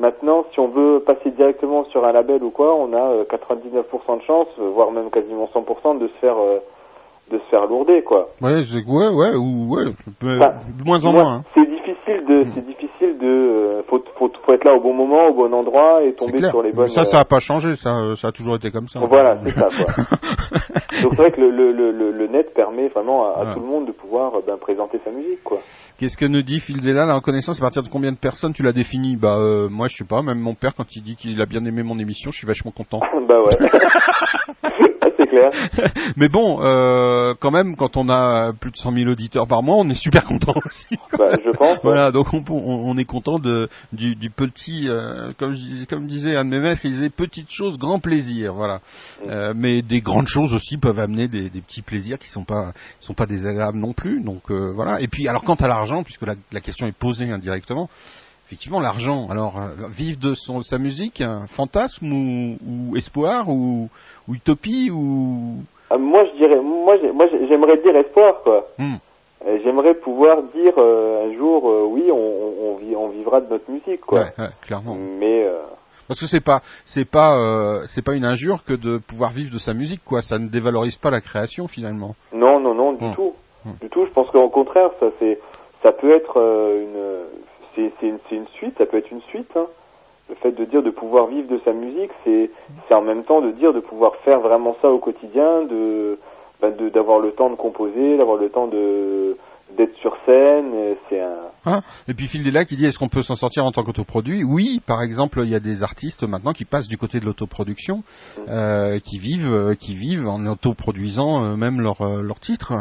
maintenant, si on veut passer directement sur un label ou quoi, on a euh, 99% de chance, voire même quasiment 100% de se faire de se faire lourder, quoi.
Ouais, c'est- ouais, ouais, ou ouais,
Enfin,
de moins en
Moi,
moins. hein.
C'est difficile de, c'est difficile de, euh, faut, faut, faut être là au bon moment, au bon endroit et tomber sur les bonnes.
Ça,
euh,
ça a pas changé, ça, euh, ça a toujours été comme ça.
Voilà, c'est ça, quoi. Donc c'est vrai que le, le, le, le- net permet vraiment à, à
Ouais.
tout le monde de pouvoir ben, présenter sa musique, quoi.
Qu'est-ce que nous dit Phil Della La reconnaissance, à partir de combien de personnes tu l'as définie Bah, euh, moi, je sais pas. Même mon père, quand il dit qu'il a bien aimé mon émission, je suis vachement content.
bah ouais. Clair.
Mais bon, euh, quand même, quand on a plus de 100 000 auditeurs par mois, on est super content aussi.
Bah, je pense.
Voilà, donc on, est content de du, du petit, euh, comme, je dis- comme disait un de mes maîtres, il disait petite chose, grand plaisir, voilà.
Mm.
Euh, mais des grandes choses aussi peuvent amener des, des petits plaisirs qui sont pas sont pas désagréables non plus. Donc euh, voilà. Et puis alors quant à l'argent, puisque la, la question est posée indirectement, effectivement l'argent. Alors euh, vivre de son sa musique, un fantasme ou, ou espoir ou, ou utopie ou
Ah, moi, je dirais, moi, j'ai- moi, j'ai- j'aimerais dire espoir, quoi.
Hmm.
Euh, J'aimerais pouvoir dire euh, un jour, euh, oui, on, vit, on vivra de notre musique, quoi.
Ouais, ouais, clairement.
Mais
Parce que c'est pas c'est pas euh, c'est pas une injure que de pouvoir vivre de sa musique quoi. Ça ne dévalorise pas la création finalement.
non, non, non, du
Hmm.
tout,
Hmm.
du tout. Je pense qu'au contraire, ça, c'est, ça peut être euh, une, c'est, une, une suite, ça peut être une suite. Hein. Le fait de dire de pouvoir vivre de sa musique, c'est, en même temps de dire de pouvoir faire vraiment ça au quotidien, de, ben, d'avoir le temps de composer, d'avoir le temps de d'être sur scène. et C'est un,
Hein Et puis Phil Della qui dit est-ce qu'on peut s'en sortir en tant qu'autoproduit? Oui, par exemple, il y a des artistes maintenant qui passent du côté de l'autoproduction, euh, qui vivent, euh, qui vivent en autoproduisant euh, même leurs euh, leurs titres.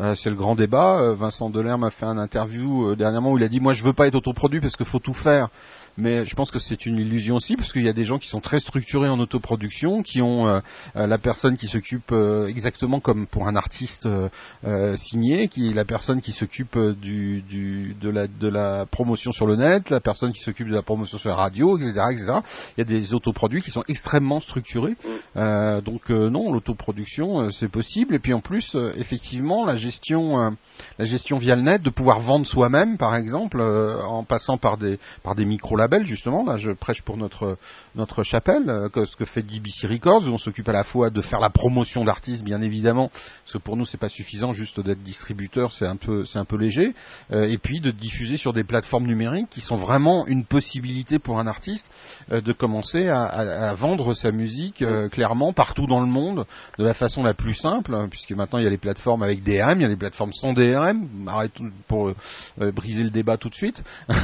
Euh, c'est le grand débat. Euh, Vincent Delerme m'a fait un interview euh, dernièrement où il a dit moi je veux pas être autoproduit parce qu'il faut tout faire. Mais je pense que c'est une illusion aussi parce qu'il y a des gens qui sont très structurés en autoproduction, qui ont euh, euh, la personne qui s'occupe euh, exactement comme pour un artiste euh, euh, signé, qui est la personne qui s'occupe euh, du, du de la de la promotion sur le net, la personne qui s'occupe de la promotion sur la radio, etc., etc. Il y a des autoproduits qui sont extrêmement structurés. Euh, donc euh, non, l'autoproduction euh, c'est possible. Et puis en plus, euh, effectivement, la gestion euh, la gestion via le net, de pouvoir vendre soi-même, par exemple, euh, en passant par des par des micro justement. Là, je prêche pour notre notre chapelle, euh, ce que fait DBC Records, où on s'occupe à la fois de faire la promotion d'artistes, bien évidemment, parce que pour nous c'est pas suffisant juste d'être distributeur, c'est un peu c'est un peu léger, euh, et puis de diffuser sur des plateformes numériques qui sont vraiment une possibilité pour un artiste euh, de commencer à, vendre sa musique clairement partout dans le monde de la façon la plus simple, hein, puisque maintenant il y a les plateformes avec DRM, il y a les plateformes sans DRM. Arrêtons pour briser le débat tout de suite.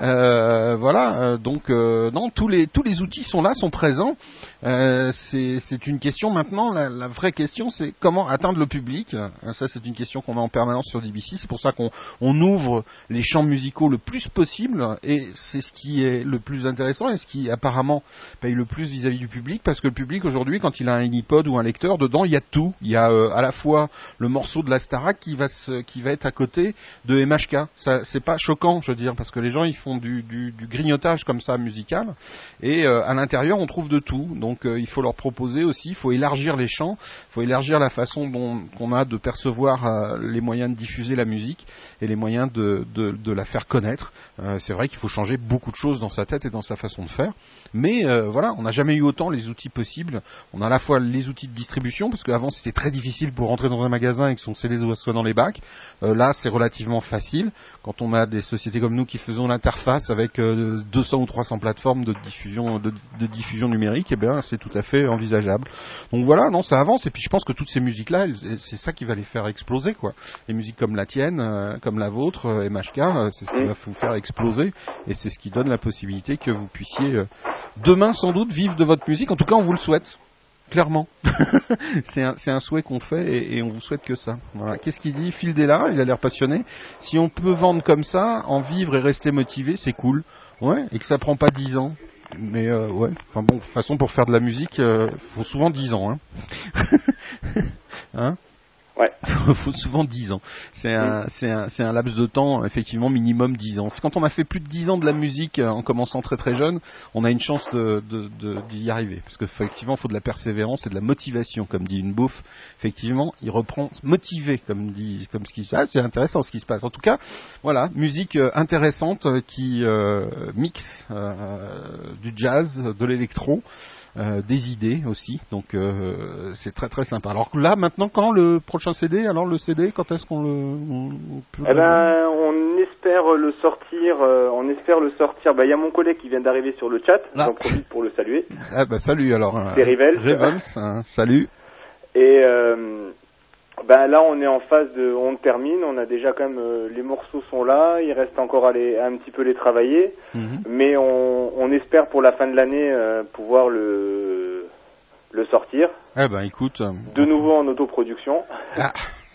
Euh, euh, donc euh, non, tous les tous les outils sont là, sont présents. Euh, c'est une question maintenant. La, la vraie question, c'est comment atteindre le public. Euh, Ça, c'est une question qu'on met en permanence sur DBC. C'est pour ça qu'on on ouvre les champs musicaux le plus possible, et c'est ce qui est le plus intéressant et ce qui apparemment paye le plus vis-à-vis du public, parce que le public aujourd'hui, quand il a un iPod ou un lecteur, dedans il y a tout. Il y a euh, à la fois le morceau de la Starac qui va se, qui va être à côté de MHK. C'est pas choquant, je veux dire, parce que les gens ils font du, du, du grignotage comme ça musical, et euh, à l'intérieur on trouve de tout. Euh, il faut leur proposer aussi, il faut élargir les champs, il faut élargir la façon dont qu'on a de percevoir euh, les moyens de diffuser la musique et les moyens de, la faire connaître. Euh, c'est vrai qu'il faut changer beaucoup de choses dans sa tête et dans sa façon de faire. Mais voilà, on n'a jamais eu autant les outils possibles. On a à la fois les outils de distribution, parce qu'avant c'était très difficile pour rentrer dans un magasin et que son CD soit dans les bacs. Là, c'est relativement facile. Quand on a des sociétés comme nous qui faisons l'interface avec euh, 200 ou 300 plateformes de diffusion, de, de diffusion numérique, eh bien, c'est tout à fait envisageable. Donc voilà, non, ça avance. Et puis je pense que toutes ces musiques-là, c'est ça qui va les faire exploser, quoi. Les musiques comme la tienne, euh, comme la vôtre, euh, MHK, euh, c'est ce qui va vous faire exploser, et c'est ce qui donne la possibilité que vous puissiez euh, demain sans doute vivre de votre musique. En tout cas, on vous le souhaite. Clairement, c'est un, souhait qu'on fait et, on vous souhaite que ça. Qu'est-ce qu'il dit? Phil Della, il a l'air passionné. Si on peut vendre comme ça, en vivre et rester motivé, c'est cool. Ouais, et que ça prend pas 10 ans. Mais euh, ouais, enfin bon, de toute façon pour faire de la musique, euh, faut souvent 10 ans. Hein, hein
Ouais.
faut souvent 10 ans. C'est un, c'est un, c'est un laps de temps, effectivement, minimum 10 ans. Quand on a fait plus de 10 ans de la musique euh, en commençant très très jeune, on a une chance de, de, de- d'y arriver. Parce qu'effectivement, il faut de la persévérance et de la motivation, comme dit une bouffe. Effectivement, il reprend motivé, comme dit, comme ce qui ah, c'est intéressant ce qui se passe. En tout cas, voilà, musique euh, intéressante euh, qui euh, mixe euh, du jazz, de l'électro. Euh, des idées aussi, donc euh, c'est très très sympa. Alors là, maintenant, quand le prochain CD Alors le CD, quand est-ce qu'on le on- on peut
Eh ben, on espère le sortir. euh, on espère le sortir. Bah, il y a mon collègue qui vient d'arriver sur le chat.
Ah.
J'en profite pour le saluer.
Ah bah salut alors. hein.
C'est Rivels.
Rivels, hein, salut.
Et euh, ben là, on est en phase de, on termine. On a déjà quand même euh, les morceaux sont là. Il reste encore à, les, à un petit peu les travailler,
Mhm.
mais on, on espère pour la fin de l'année euh, pouvoir le le sortir
Eh ben écoute. euh,
de nouveau en autoproduction.
Ah,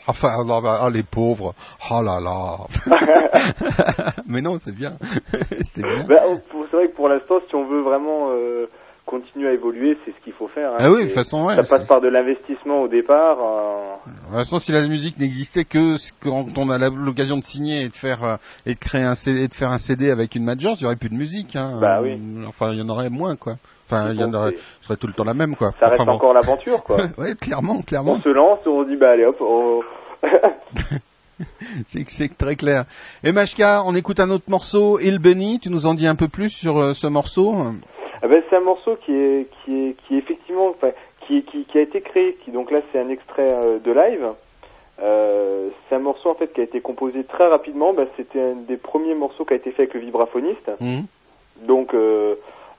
enfin, bah, ah, les pauvres. Oh là là. Mais non, c'est bien. c'est bien.
Ben, on- pour- c'est vrai que pour l'instant, si on veut vraiment euh, continuer à évoluer, c'est ce qu'il faut faire. hein.
Ah oui, de façon, ouais.
ça passe par de l'investissement au départ. euh,
De toute façon, si la musique n'existait que quand on a l'occasion de signer et de faire euh, et de créer un CD, et de faire un CD avec une major, il y aurait plus de musique. Hein.
Bah oui.
Euh, Enfin, il y en aurait moins, quoi. Enfin, il y en aurait, ce serait tout le temps la même, quoi.
ça reste
Enfin, bon.
encore l'aventure, quoi.
ouais, clairement, clairement.
on se lance, on dit bah allez hop. on-
C'est très clair. Et MHK, on écoute un autre morceau, Il Benny. Tu nous en dis un peu plus sur euh, ce morceau?
Ah ben, c'est un morceau qui est qui est qui est effectivement enfin, qui, qui qui a été créé qui donc là c'est un extrait euh, de live Euh, c'est un morceau en fait qui a été composé très rapidement Ben, c'était un des premiers morceaux qui a été fait avec le vibraphoniste
Mhm.
donc euh,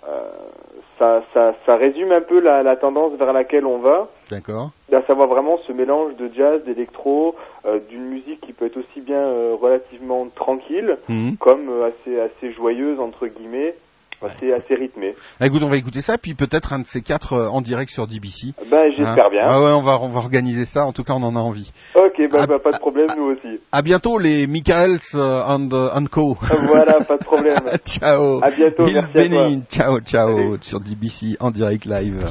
euh, ça, ça ça résume un peu la, la tendance vers laquelle on va
D'accord.
à savoir vraiment ce mélange de jazz d'électro d'une musique qui peut être aussi bien relativement tranquille
Mhm.
comme assez assez joyeuse entre guillemets assez assez rythmée
Ah, Écoute, on va écouter ça, puis peut-être un de ces quatre euh, en direct sur DBC.
ben j'espère
Hein
bien
Ah ouais, on va, on va organiser ça. En tout cas, on en a envie.
Ok, bah,
Ah,
bah, pas de problème, nous aussi.
À bientôt, les Michaels euh, and, euh, and Co.
voilà, pas de problème.
ciao.
À bientôt,
Bill
merci à toi.
Ciao, ciao.
Salut.
Sur DBC en direct live.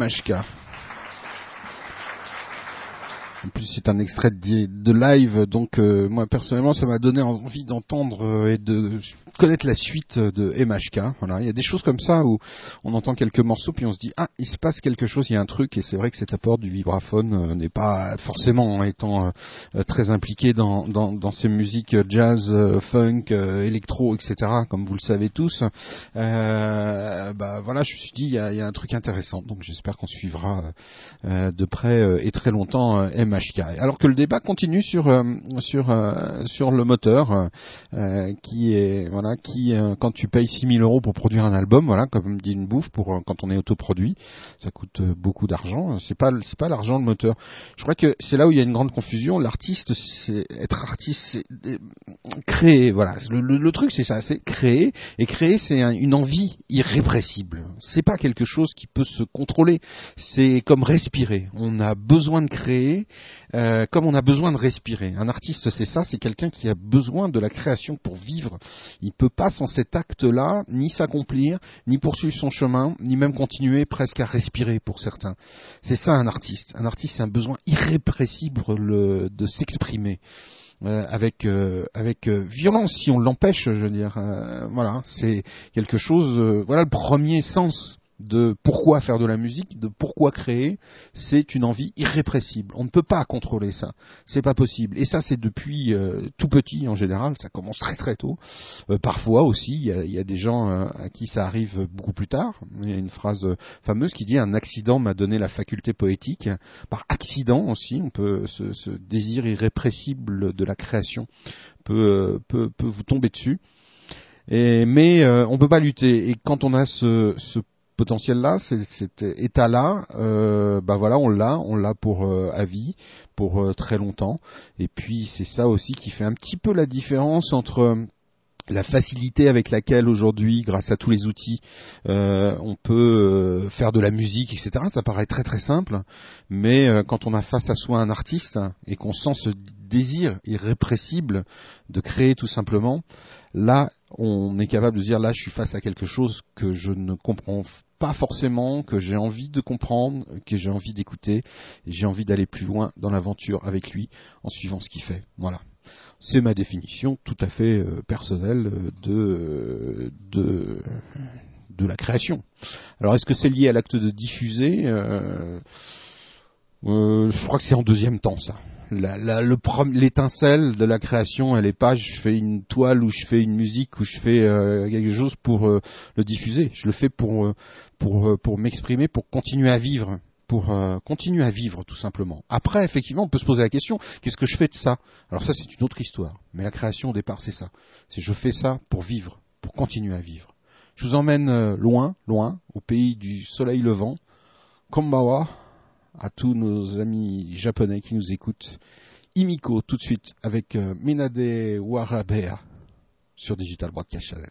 MHK. En plus, c'est un extrait de, live, donc euh, moi personnellement, ça m'a donné envie d'entendre euh, et de connaître la suite de MHK. Voilà, il y a des choses comme ça où on entend quelques morceaux puis on se dit ah, il se passe quelque chose, il y a un truc et c'est vrai que cet apport du vibraphone euh, n'est pas forcément en étant euh, euh, très impliqué dans, dans, dans ces musiques jazz, euh, funk, euh, électro, etc. Comme vous le savez tous. Euh, bah voilà, je me suis dit il y a, un truc intéressant, donc j'espère qu'on suivra euh, de près euh, et très longtemps euh, MHK. Alors que le débat continue sur euh, sur euh, sur le moteur euh, qui est voilà qui euh, quand tu payes 6000 euros pour produire un album voilà comme dit une bouffe pour euh, quand on est autoproduit ça coûte euh, beaucoup d'argent. C'est pas c'est pas l'argent le moteur. Je crois que c'est là où il y a une grande confusion. L'artiste c'est être artiste c'est euh, créer voilà. Le, le- truc c'est ça c'est créer. Et créer c'est un- une envie irrépressible. C'est pas quelque chose qui peut se contrôler. C'est comme respirer. On a besoin de créer euh, comme on a besoin de respirer. Un artiste, c'est ça, c'est quelqu'un qui a besoin de la création pour vivre. Il peut pas sans cet acte-là ni s'accomplir, ni poursuivre son chemin, ni même continuer presque à respirer pour certains. C'est ça un artiste. Un artiste, c'est un besoin irrépressible le- de s'exprimer. euh, avec euh, avec violence si on l'empêche je veux dire voilà c'est quelque chose voilà le premier sens de pourquoi faire de la musique de pourquoi créer c'est une envie irrépressible. On ne peut pas contrôler ça. C'est pas possible. Et ça, c'est depuis euh, tout petit en général. Ça commence très très tôt. Euh, parfois aussi, il y a, des gens euh, à qui ça arrive beaucoup plus tard. Il y a une phrase fameuse qui dit un accident m'a donné la faculté poétique. Par accident aussi, on peut ce, désir irrépressible de la création peut peut, peut vous tomber dessus. Mais on peut pas lutter. Et quand on a ce potentiel-là, cet état-là, euh, bah voilà, on l'a, on l'a pour euh, à vie, pour euh, très longtemps. Et puis c'est ça aussi qui fait un petit peu la différence entre euh, la facilité avec laquelle aujourd'hui, grâce à tous les outils, euh, on peut faire de la musique, etc. Ça paraît très très simple, mais quand on a face à soi un artiste et qu'on sent ce désir irrépressible de créer tout simplement, là, on est capable de dire là, je suis face à quelque chose que je ne comprends pas forcément, que j'ai envie de comprendre, que j'ai envie d'écouter, et j'ai envie d'aller plus loin dans l'aventure avec lui en suivant ce qu'il fait. Voilà. C'est ma définition tout à fait euh, personnelle euh, de, de, de la création. Alors est-ce que c'est lié à l'acte de diffuser? Euh, euh, Je crois que c'est en deuxième temps ça. L'étincelle de la création, elle est pas je fais une toile ou je fais une musique ou je fais euh, quelque chose pour euh, le diffuser. Je le fais pour euh, pour euh, pour m'exprimer, pour continuer à vivre, pour euh, continuer à vivre tout simplement. Après, effectivement, on peut se poser la question qu'est-ce que je fais de ça? Alors ça, c'est une autre histoire. Mais la création au départ, c'est ça. C'est je fais ça pour vivre, pour continuer à vivre. Je vous emmène euh, loin, loin, au pays du soleil levant. Kombawa, à tous nos amis japonais qui nous écoutent. Imiko, tout de suite, avec euh, Minade Warabea sur Digital Broadcast Channel.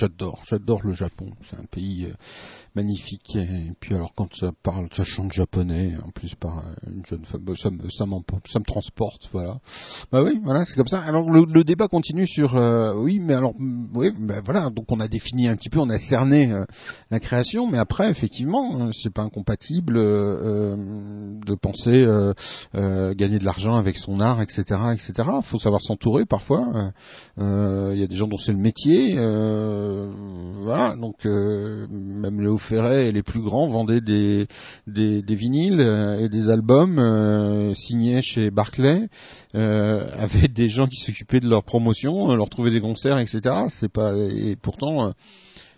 J'adore, j'adore le Japon. C'est un pays euh, magnifique. Et puis alors, quand ça parle, ça chante japonais, en plus par une jeune femme, ça me, transporte, voilà. Bah oui, voilà, c'est comme ça. Alors le, débat continue sur, euh, oui, mais alors, mm, oui, bah, voilà. Donc on a défini un petit peu, on a cerné euh, la création, mais après, effectivement, euh, c'est pas incompatible de penser gagner de l'argent avec son art, etc., etc. Faut savoir s'entourer parfois. Il y a des gens dont c'est le métier, voilà. Donc même Léo Ferret et les plus grands vendaient des des, vinyles euh, et des albums euh, signés chez Barclay, euh, avec des gens qui s'occupaient de leur promotion, euh, leur trouver des concerts, etc. C'est pas et pourtant. euh,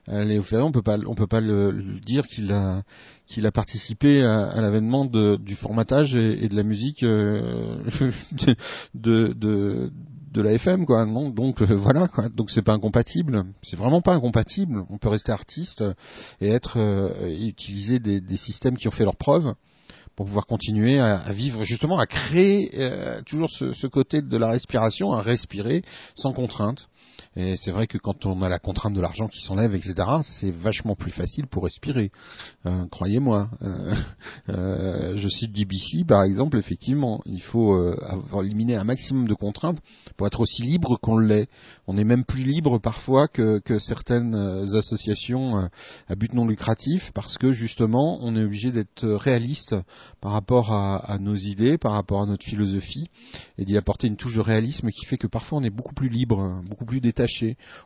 euh, Léo Ferré, on peut pas, on peut pas le, dire qu'il a, qu'il a participé à, l'avènement du formatage et, de la musique euh, de, de la FM, quoi. Donc euh, voilà, quoi. Donc c'est pas incompatible. C'est vraiment pas incompatible. On peut rester artiste et être, euh, et utiliser des, systèmes qui ont fait leurs preuves pour pouvoir continuer à, à vivre, justement, à créer euh, toujours ce, ce côté de la respiration, à respirer sans contrainte. Et c'est vrai que quand on a la contrainte de l'argent qui s'enlève, etc., c'est vachement plus facile pour respirer. Euh, Croyez-moi. Euh, euh, je cite DBC, par exemple, effectivement, il faut avoir éliminé un maximum de contraintes pour être aussi libre qu'on l'est. On est même plus libre parfois que, certaines associations à but non lucratif, parce que justement, on est obligé d'être réaliste par rapport à, à nos idées, par rapport à notre philosophie, et d'y apporter une touche de réalisme qui fait que parfois on est beaucoup plus libre, beaucoup plus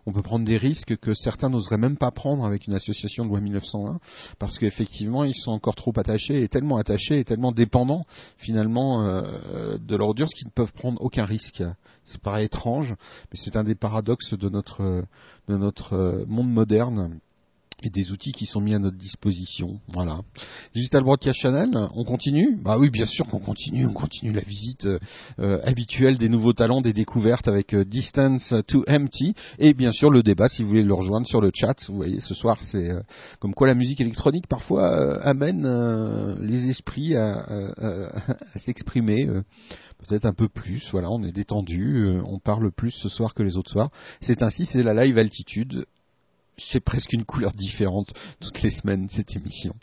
On peut prendre des risques que certains n'oseraient même pas prendre avec une association de loi 1901, parce qu'effectivement ils sont encore trop attachés, et tellement attachés, et tellement dépendants finalement euh, de leur audience qu'ils ne peuvent prendre aucun risque. C'est paraît étrange, mais c'est un des paradoxes de notre de notre euh, monde moderne et des outils qui sont mis à notre disposition. Voilà. Digital Broadcast Channel, on continue? Bah oui, bien sûr qu'on continue. On continue la visite euh, euh, habituelle des nouveaux talents, des découvertes avec euh, Distance to Empty et bien sûr le débat si vous voulez le rejoindre sur le chat. Vous voyez, ce soir c'est comme quoi la musique électronique parfois amène les esprits à, s'exprimer. Peut-être un peu plus, voilà, on est détendu, on parle plus ce soir que les autres soirs. C'est ainsi, c'est la live altitude c'est presque une couleur différente toutes les semaines cette émission.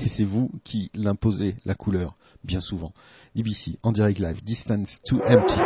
Et c'est vous qui l'imposez la couleur, bien souvent. DBC, en direct live, Distance to Empty.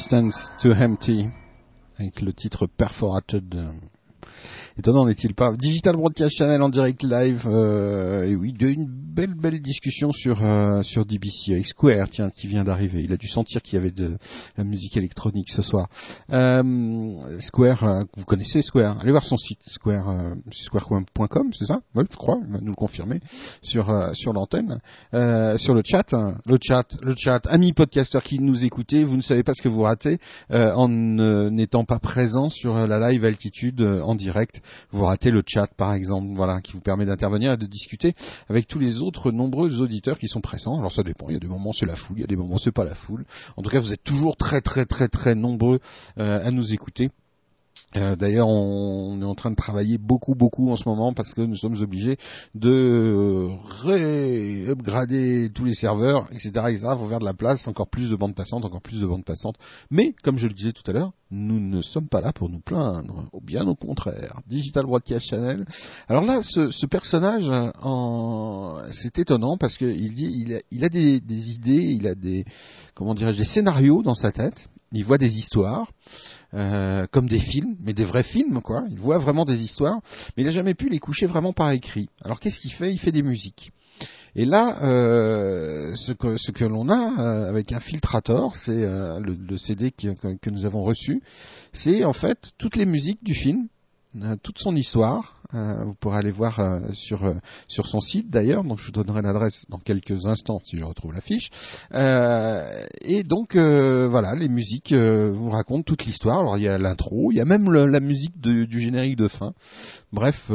Distance to Empty, avec le titre Perforated. Étonnant n'est-il pas? Digital Broadcast Channel en direct live. euh, et oui, une belle belle discussion sur euh, sur DBC avec Square, tiens, qui vient d'arriver. Il a dû sentir qu'il y avait de la musique électronique ce soir. Euh, Square, euh, vous connaissez Square Allez voir son site Square, euh, square.com, c'est ça Oui, je crois. Il va nous le confirmer sur euh, sur l'antenne, Euh, sur le chat, hein. le chat, le chat. Amis podcasteurs qui nous écoutez, vous ne savez pas ce que vous ratez euh, en n'étant pas présent sur euh, la live altitude euh, en direct. Vous ratez le chat par exemple, voilà, qui vous permet d'intervenir et de discuter avec tous les autres nombreux auditeurs qui sont présents. Alors ça dépend, il y a des moments c'est la foule, il y a des moments c'est pas la foule. En tout cas, vous êtes toujours très très très très nombreux euh, à nous écouter. Euh, D'ailleurs, on, est en train de travailler beaucoup, beaucoup en ce moment parce que nous sommes obligés de ré-upgrader tous les serveurs, etc., etc. Faut faire de la place, encore plus de bandes passantes, encore plus de bandes passantes. Mais, comme je le disais tout à l'heure, nous ne sommes pas là pour nous plaindre, bien au contraire. Digital Broadcast Channel. Alors là, ce, personnage, euh, c'est étonnant parce qu'il il il a des, des idées, il a des, comment dirais-je, des scénarios dans sa tête. Il voit des histoires euh, comme des films, mais des vrais films, quoi. Il voit vraiment des histoires, mais il n'a jamais pu les coucher vraiment par écrit. Alors qu'est-ce qu'il fait? Il fait des musiques. Et là, euh, ce que, l'on a euh, avec un filtrator, c'est euh, le, CD que, nous avons reçu, c'est en fait toutes les musiques du film, euh, toute son histoire. Euh, vous pourrez aller voir euh, sur euh, sur son site d'ailleurs. Donc je vous donnerai l'adresse dans quelques instants si je retrouve la fiche. Et donc voilà, les musiques vous racontent toute l'histoire. Alors il y a l'intro, il y a même la musique du générique de fin. Bref,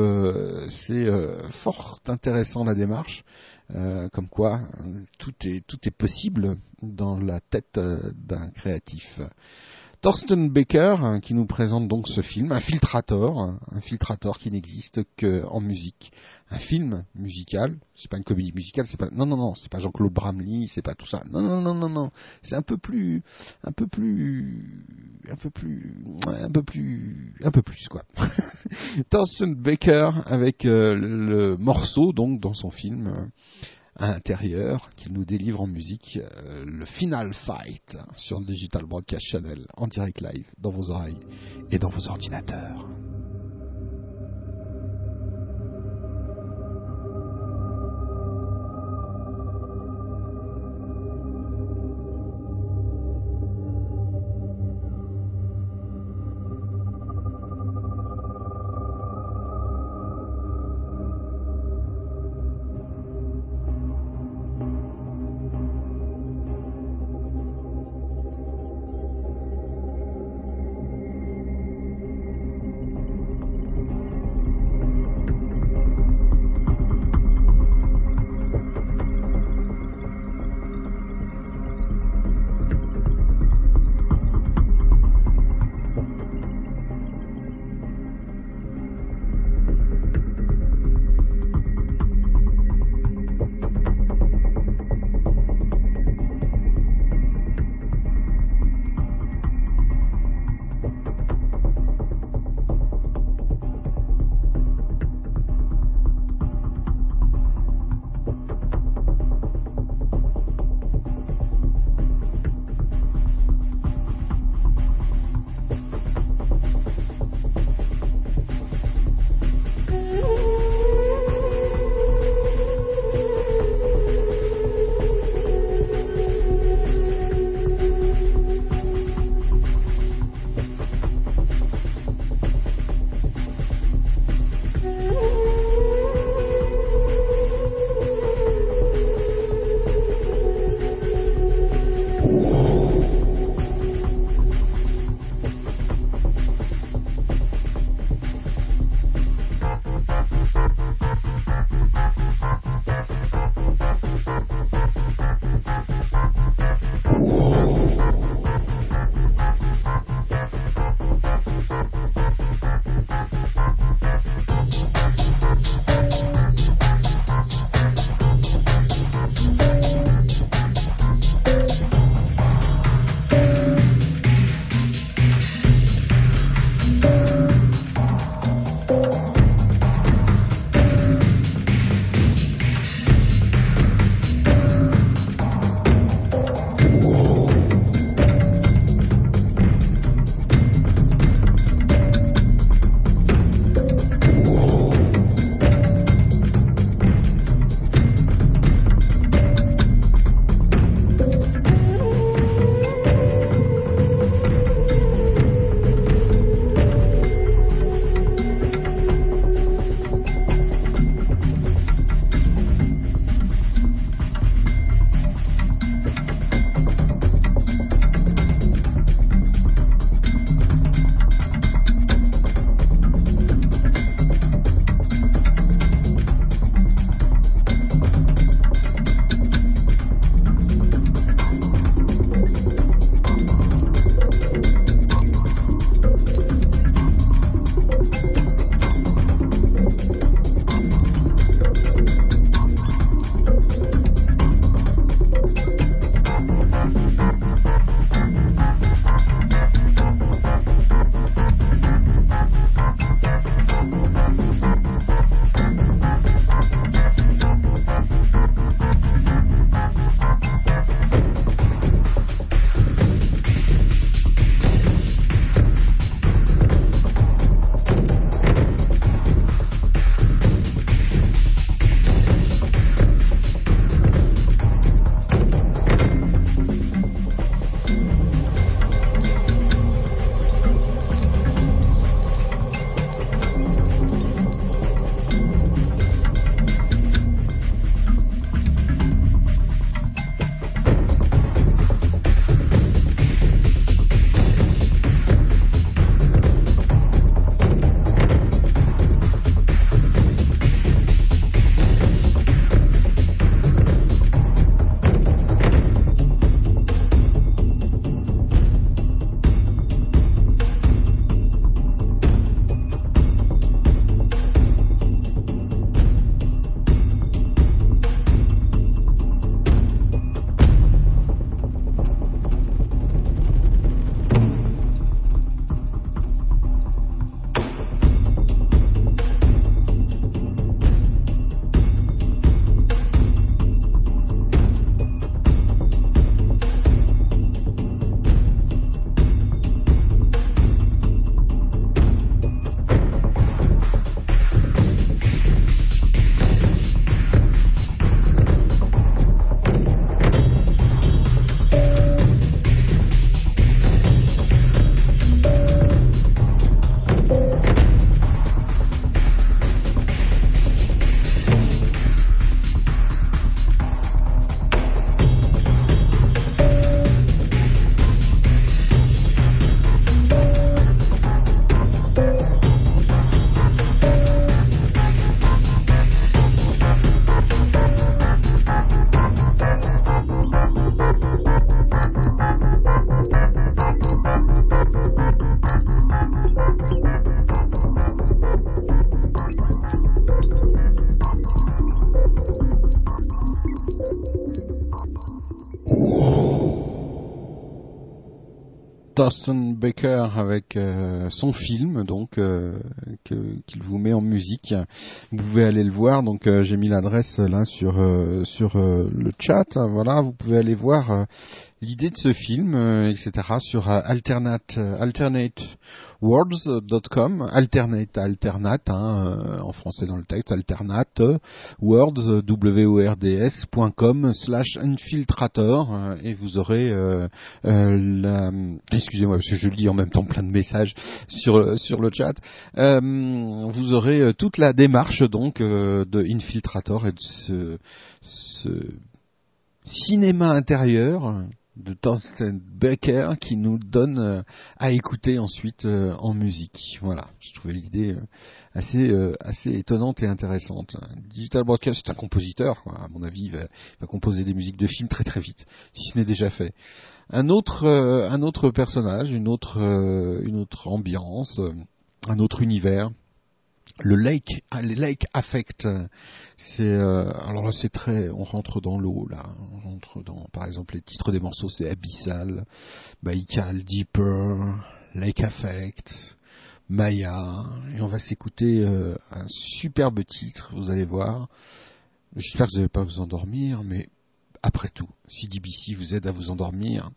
c'est fort intéressant la démarche. Comme quoi tout est tout est possible dans la tête d'un créatif. Thorsten Becker hein, qui nous présente donc ce film, un filtrator, hein, un filtrator qui n'existe que en musique, un film musical, c'est pas une comédie musicale, c'est pas non non non, c'est pas Jean-Claude Bramley, c'est pas tout ça, non non non non non, c'est un peu plus, un peu plus, un peu plus, un peu plus, un peu plus quoi. Thorsten Becker avec euh, le morceau donc dans son film. À l'intérieur qu'il nous délivre en musique euh, le Final Fight sur Digital Broadcast Channel en direct live dans vos oreilles et dans vos ordinateurs. Avec euh, son film donc euh, qu'il vous met en musique. Vous pouvez aller le voir. Donc euh, j'ai mis l'adresse là sur sur le chat. Voilà, vous pouvez aller voir l'idée de ce film, etc. sur euh, alternate alternatewords.com. Alternate alternate hein, euh, en français dans le texte. Alternate words w o r d s.com slash infiltrator euh, et vous aurez euh, excusez-moi parce que je lis en même temps plein de messages sur sur le chat Euh, vous aurez toute la démarche donc de Infiltrator et de ce, ce cinéma intérieur de Thorsten Becker qui nous donne euh, à écouter ensuite euh, en musique. Voilà, je trouvais l'idée euh, assez assez étonnante et intéressante. Digital Broadcast, c'est un compositeur, à mon avis, il va, va composer des musiques de films très très vite, si ce n'est déjà fait. Un autre un autre personnage, une autre une autre ambiance, un autre univers. Le lake, ah, le lake affect, c'est euh, alors là c'est très, on rentre dans l'eau là, on rentre dans, par exemple les titres des morceaux c'est Abyssal, Baikal, Deeper, Lake Affect, Maya, et on va s'écouter euh, un superbe titre, vous allez voir. J'espère que vous n'allez pas vous endormir, mais après tout, si DBC vous aide à vous endormir,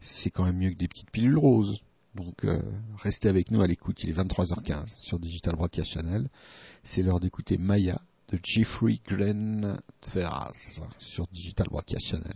c'est quand même mieux que des petites pilules roses. Donc euh, restez avec nous à l'écoute, il est 23h15 sur Digital Broadcast Channel. C'est l'heure d'écouter Maya de Jeffrey Glenn Tveras sur Digital Broadcast Channel.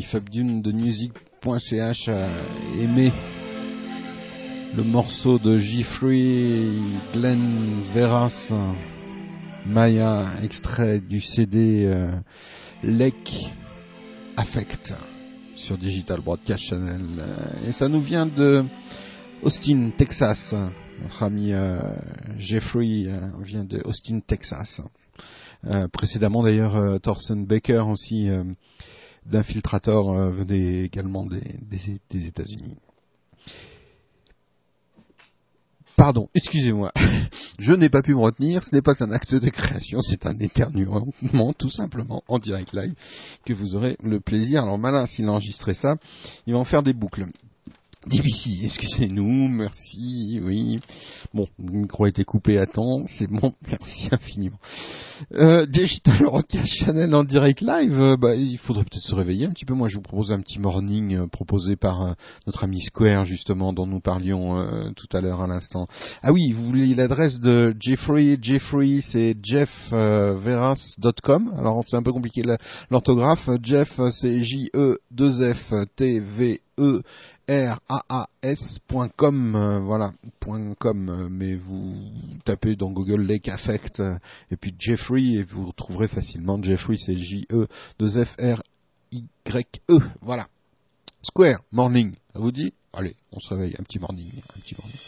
Bah, notre ami Fab Dune de music.ch a aimé le morceau de Jeffrey Glenn Veras, Maya, extrait du CD euh, Lake Affect sur Digital Broadcast Channel. Euh, Et ça nous vient de Austin, Texas. Notre ami euh, Jeffrey euh, vient de Austin, Texas. Euh, précédemment d'ailleurs, euh, Thorsten Baker aussi d'Infiltrator euh, également des États-Unis. Pardon, excusez-moi. Je n'ai pas pu me retenir. Ce n'est pas un acte de création, c'est un éternuement, tout simplement, en direct live, que vous aurez le plaisir. Alors malin, s'il a enregistré ça, il va en faire des boucles. DBC, excusez-nous, merci, oui. Bon, le micro a été coupé à temps, c'est bon, merci infiniment. Euh, Digital Broadcast Channel en direct live, euh, bah, il faudrait peut-être se réveiller un petit peu. Moi, je vous propose un petit morning euh, proposé par euh, notre ami Square, justement, dont nous parlions tout à l'heure à l'instant. Ah oui, vous voulez l'adresse de Jeffrey, Jeffrey, c'est jeffveras.com. Alors, c'est un peu compliqué l'orthographe. Jeff, c'est E J-E-2-F-T-V-E. raas.com euh, voilà .com euh, mais vous tapez dans Google Lake Affect euh, et puis Jeffrey et vous retrouverez facilement Jeffrey c'est J E 2 F R Y E voilà Square morning ça vous dit? Allez on se réveille un petit morning un petit morning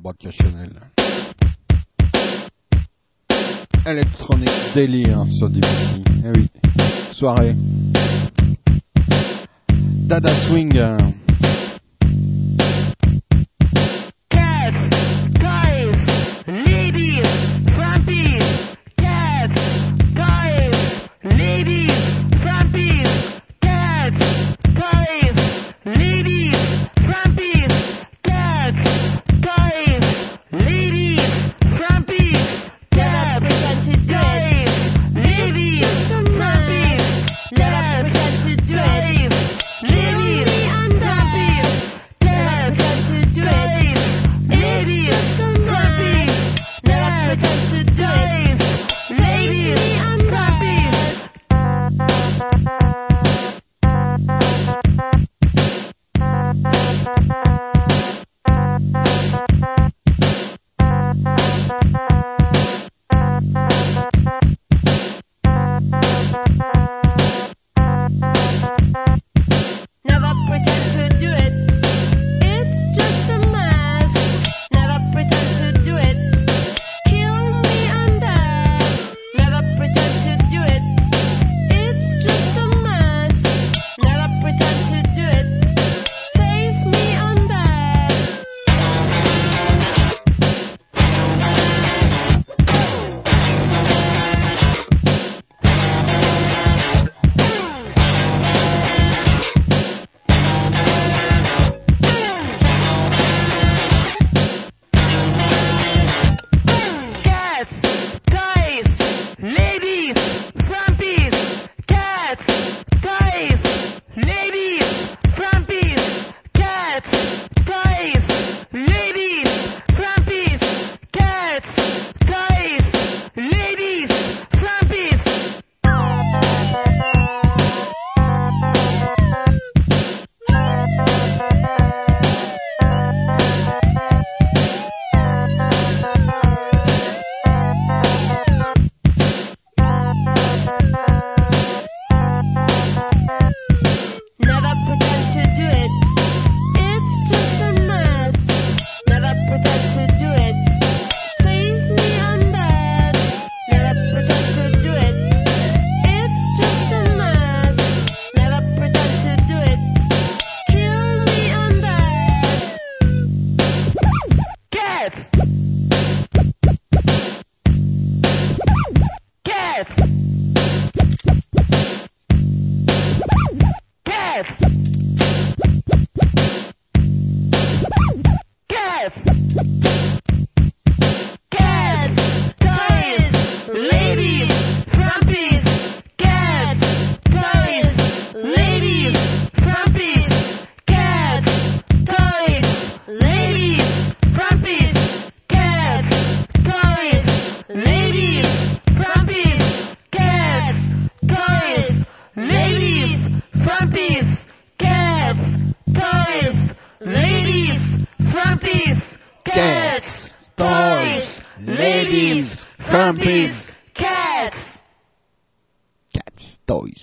Barchia Chanel.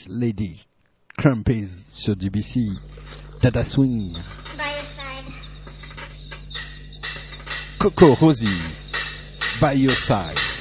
ladies,
crampies sur DBC, Dada Swing, Coco Rosie, by your side.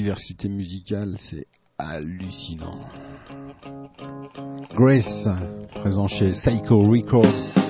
Diversité musicale, c'est hallucinant. Grace, présent chez Psycho Records.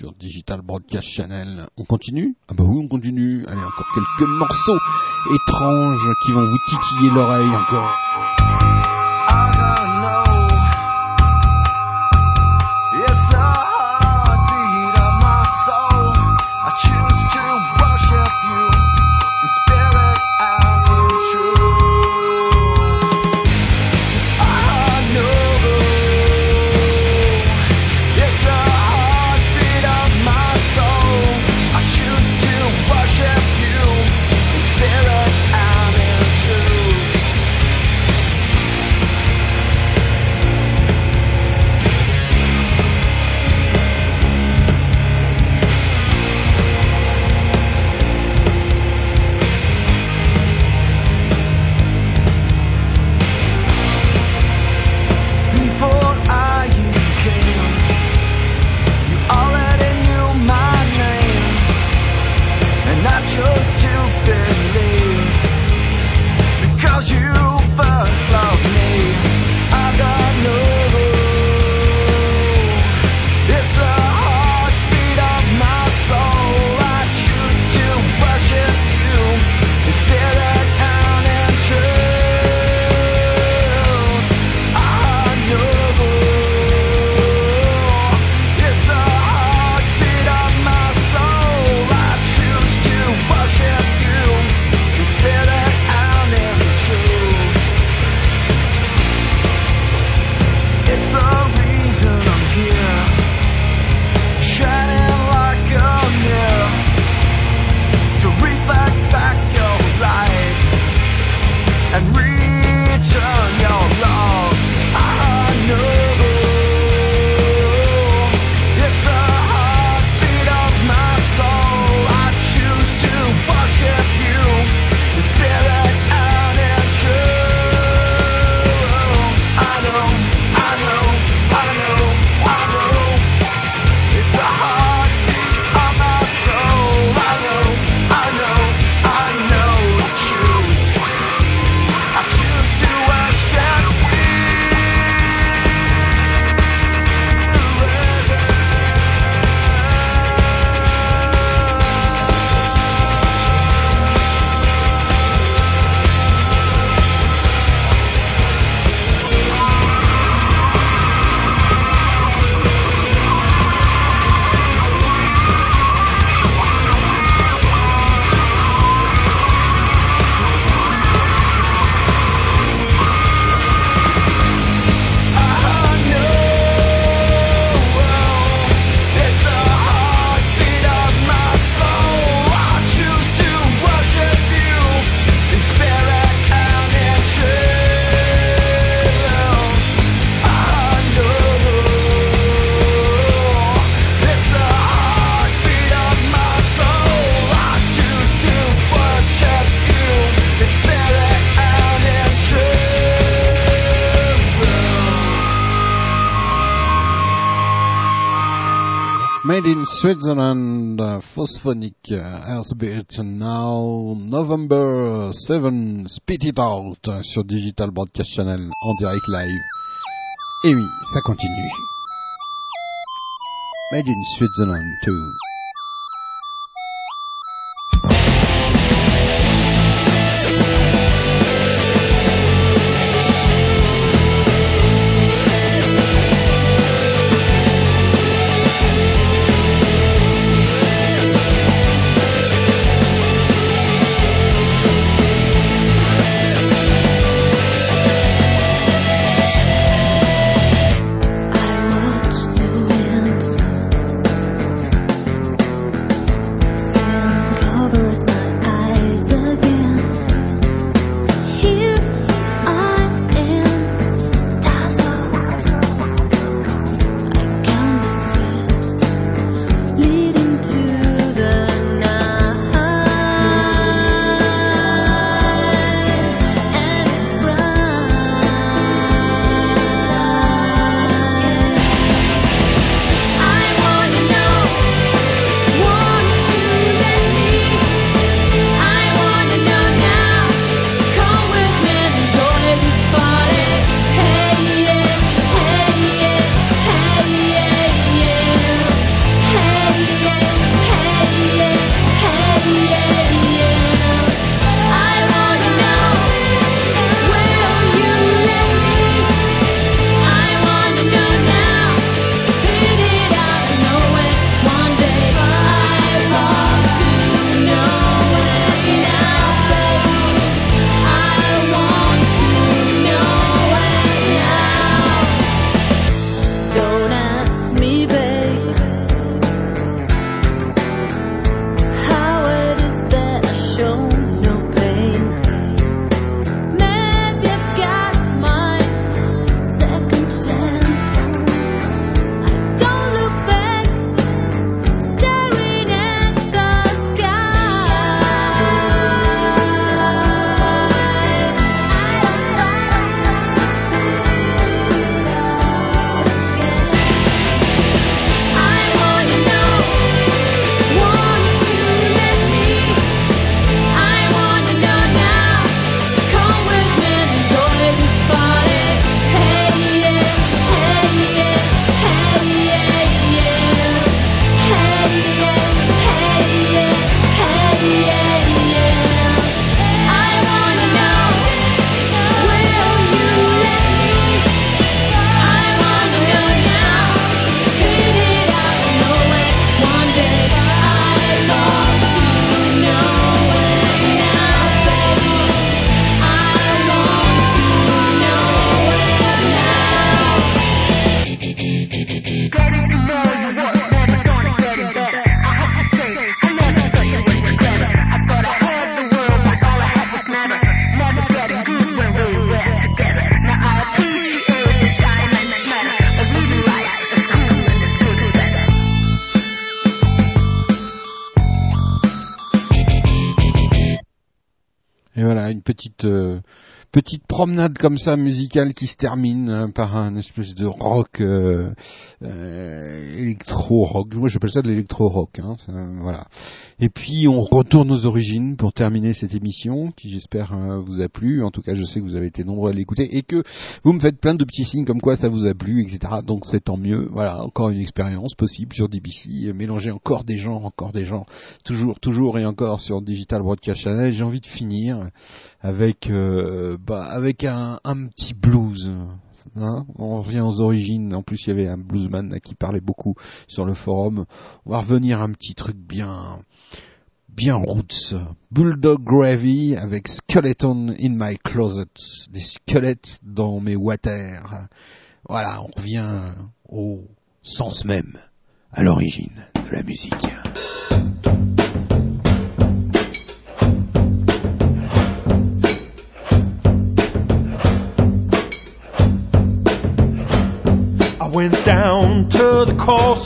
sur Digital Broadcast Channel. On continue? Ah bah oui, on continue. Allez, encore quelques morceaux étranges qui vont vous titiller l'oreille encore. Switzerland, uh, Phosphonic uh, now November 7, Spit It Out uh, sur Digital Broadcast Channel en direct live. Et oui, ça continue. Made in Switzerland too.
Petite euh, petite promenade comme ça musicale qui se termine euh, par un espèce de rock euh, euh, électro rock. Moi j'appelle ça de l'électro rock. Hein, voilà. Et puis on retourne aux origines pour terminer cette émission qui j'espère euh, vous a plu. En tout cas je sais que vous avez été nombreux à l'écouter et que vous me faites plein de petits signes comme quoi ça vous a plu, etc. Donc c'est tant mieux. Voilà encore une expérience possible sur DBC. euh, Mélanger encore des gens, encore des gens, toujours, toujours et encore sur Digital Broadcast Channel. J'ai envie de finir avec euh, bah, un petit blues. Hein on revient aux origines. En plus, il y avait un bluesman qui parlait beaucoup sur le forum. On va revenir à un petit truc bien bien roots. Bulldog Gravy avec Skeleton in my closet. Des squelettes dans mes water. Voilà, on revient au sens même, à l'origine de la musique.
To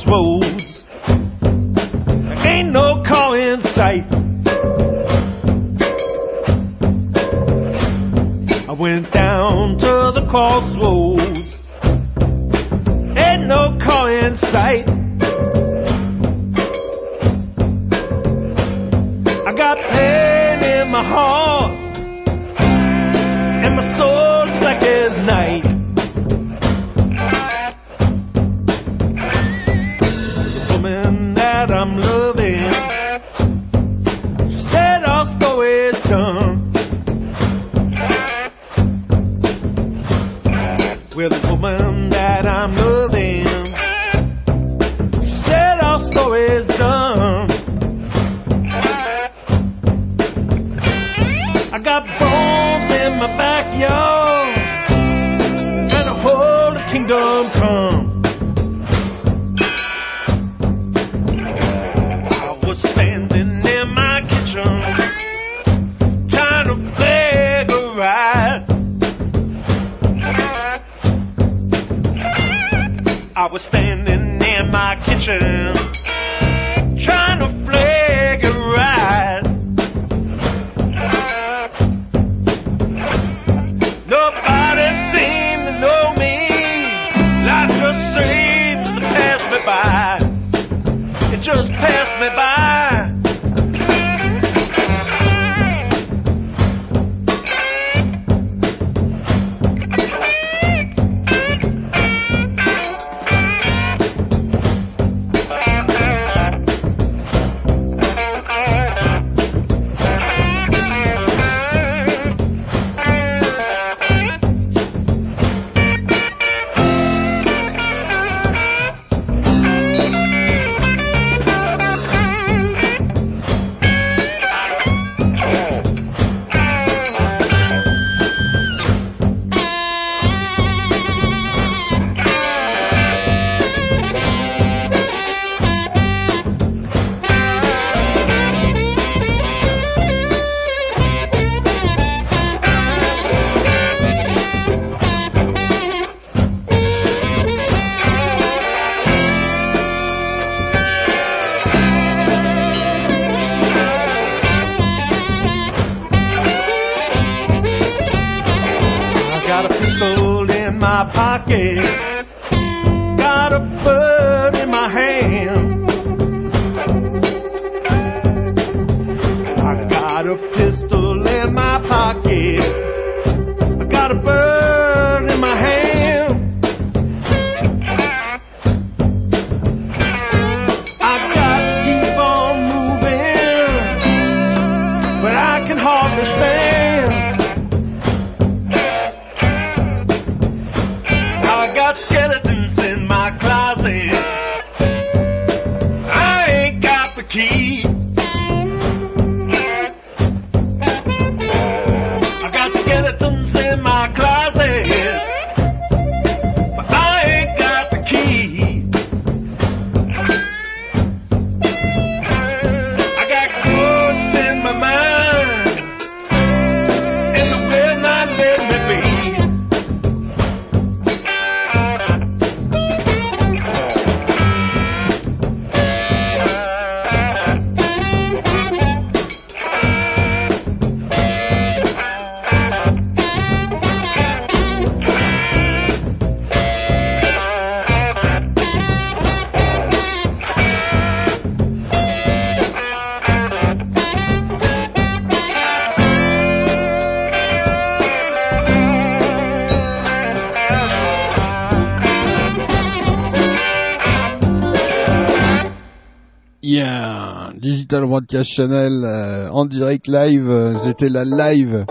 Yeah, Digital Broadcast Channel euh, en direct live, euh, c'était la live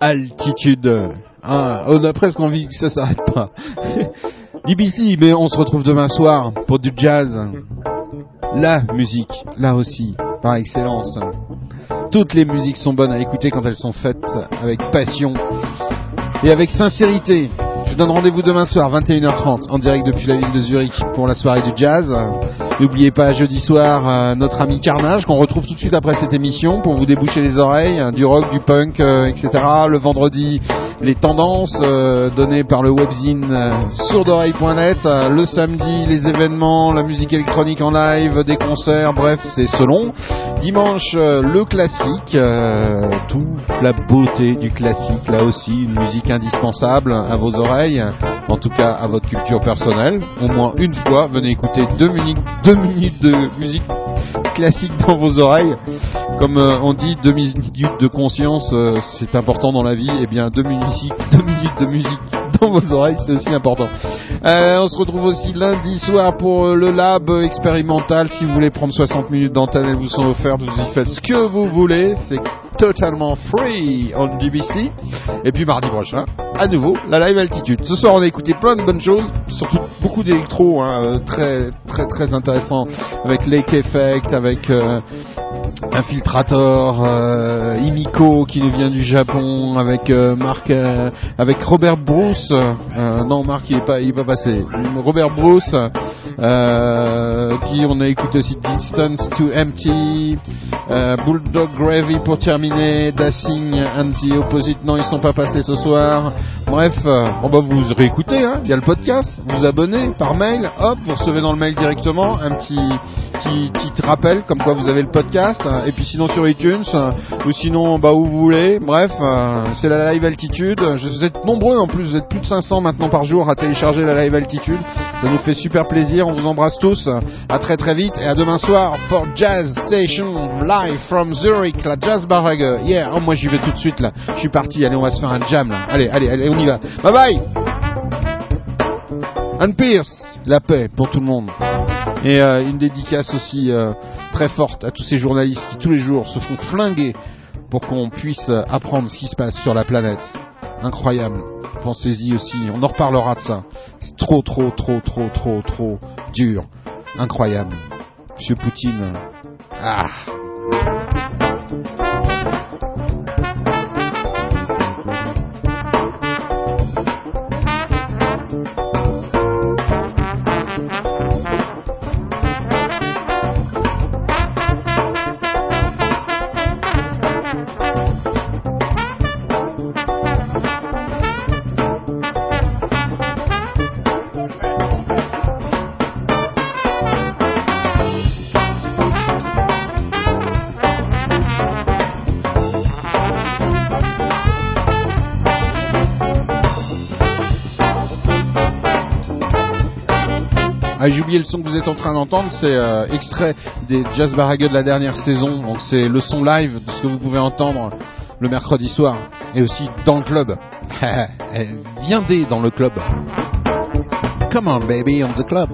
altitude. Ah, on a presque envie que ça s'arrête pas. DBC, mais on se retrouve demain soir pour du jazz. La musique, là aussi, par excellence. Toutes les musiques sont bonnes à écouter quand elles sont faites avec passion et avec sincérité. Vous donne rendez-vous demain soir, 21h30, en direct depuis la ville de Zurich pour la soirée du jazz. N'oubliez pas jeudi soir euh, notre ami Carnage qu'on retrouve tout de suite après cette émission pour vous déboucher les oreilles, hein, du rock, du punk, euh, etc. Le vendredi, les tendances euh, données par le webzine sourdoreille.net. Le samedi, les événements, la musique électronique en live, des concerts, bref, c'est selon. Dimanche, le classique, toute la beauté du classique, là aussi, une musique indispensable à vos oreilles, en tout cas à votre culture personnelle. Au moins une fois, venez écouter deux minutes, deux minutes de musique classique dans vos oreilles. Comme euh, on dit, deux minutes de conscience, euh, c'est important dans la vie. Et bien, deux minutes, deux minutes de musique dans vos oreilles, c'est aussi important. Euh, on se retrouve aussi lundi soir pour le lab expérimental. Si vous voulez prendre 60 minutes d'antenne, elles vous sont offertes. Vous y faites ce que vous voulez. C'est totalement free on DBC. Et puis mardi prochain, à nouveau, la live altitude. Ce soir, on a écouté plein de bonnes choses, surtout beaucoup d'électro, hein, très très très intéressant, avec Lake Effect, avec euh, Infiltrator, euh, Imiko qui nous vient du Japon, avec euh, Marc, euh, avec Robert Bruce. non, Marc il est pas, il est pas passé. Robert Bruce, qui on a écouté aussi Distance to Empty, Bulldog Gravy pour terminer, Dashing and the Opposite. Non, ils sont pas passés ce soir. Bref, on va vous réécouter, hein, via le podcast, vous abonner par mail, hop, vous recevez dans le mail directement un petit qui, comme quoi vous avez le podcast euh, et puis sinon sur iTunes euh, ou sinon bah où vous voulez. Bref euh, c'est la live altitude. Vous êtes nombreux en plus vous êtes plus de 500 maintenant par jour à télécharger la live altitude. Ça nous fait super plaisir. On vous embrasse tous. À très très vite. Et à demain soir for Jazz Station live from Zurich la Jazz Barrage yeah. Oh, moi j'y vais tout de suite là. Je suis parti. Allez on va se faire un jam là. Allez allez allez on y va. Bye bye Anne Pierce, la paix pour tout le monde. Et euh, une dédicace aussi euh, très forte à tous ces journalistes qui tous les jours se font flinguer pour qu'on puisse euh, apprendre ce qui se passe sur la planète. Incroyable. Pensez-y aussi, on en reparlera de ça. C'est trop, trop, trop, trop, trop, trop dur. Incroyable. Monsieur Poutine. Ah. Ah, j'ai oublié le son que vous êtes en train d'entendre, c'est euh, extrait des Jazz Baragueux de la dernière saison. Donc c'est le son live de ce que vous pouvez entendre le mercredi soir et aussi dans le club. Viendez dans le club. Come on baby, on the club.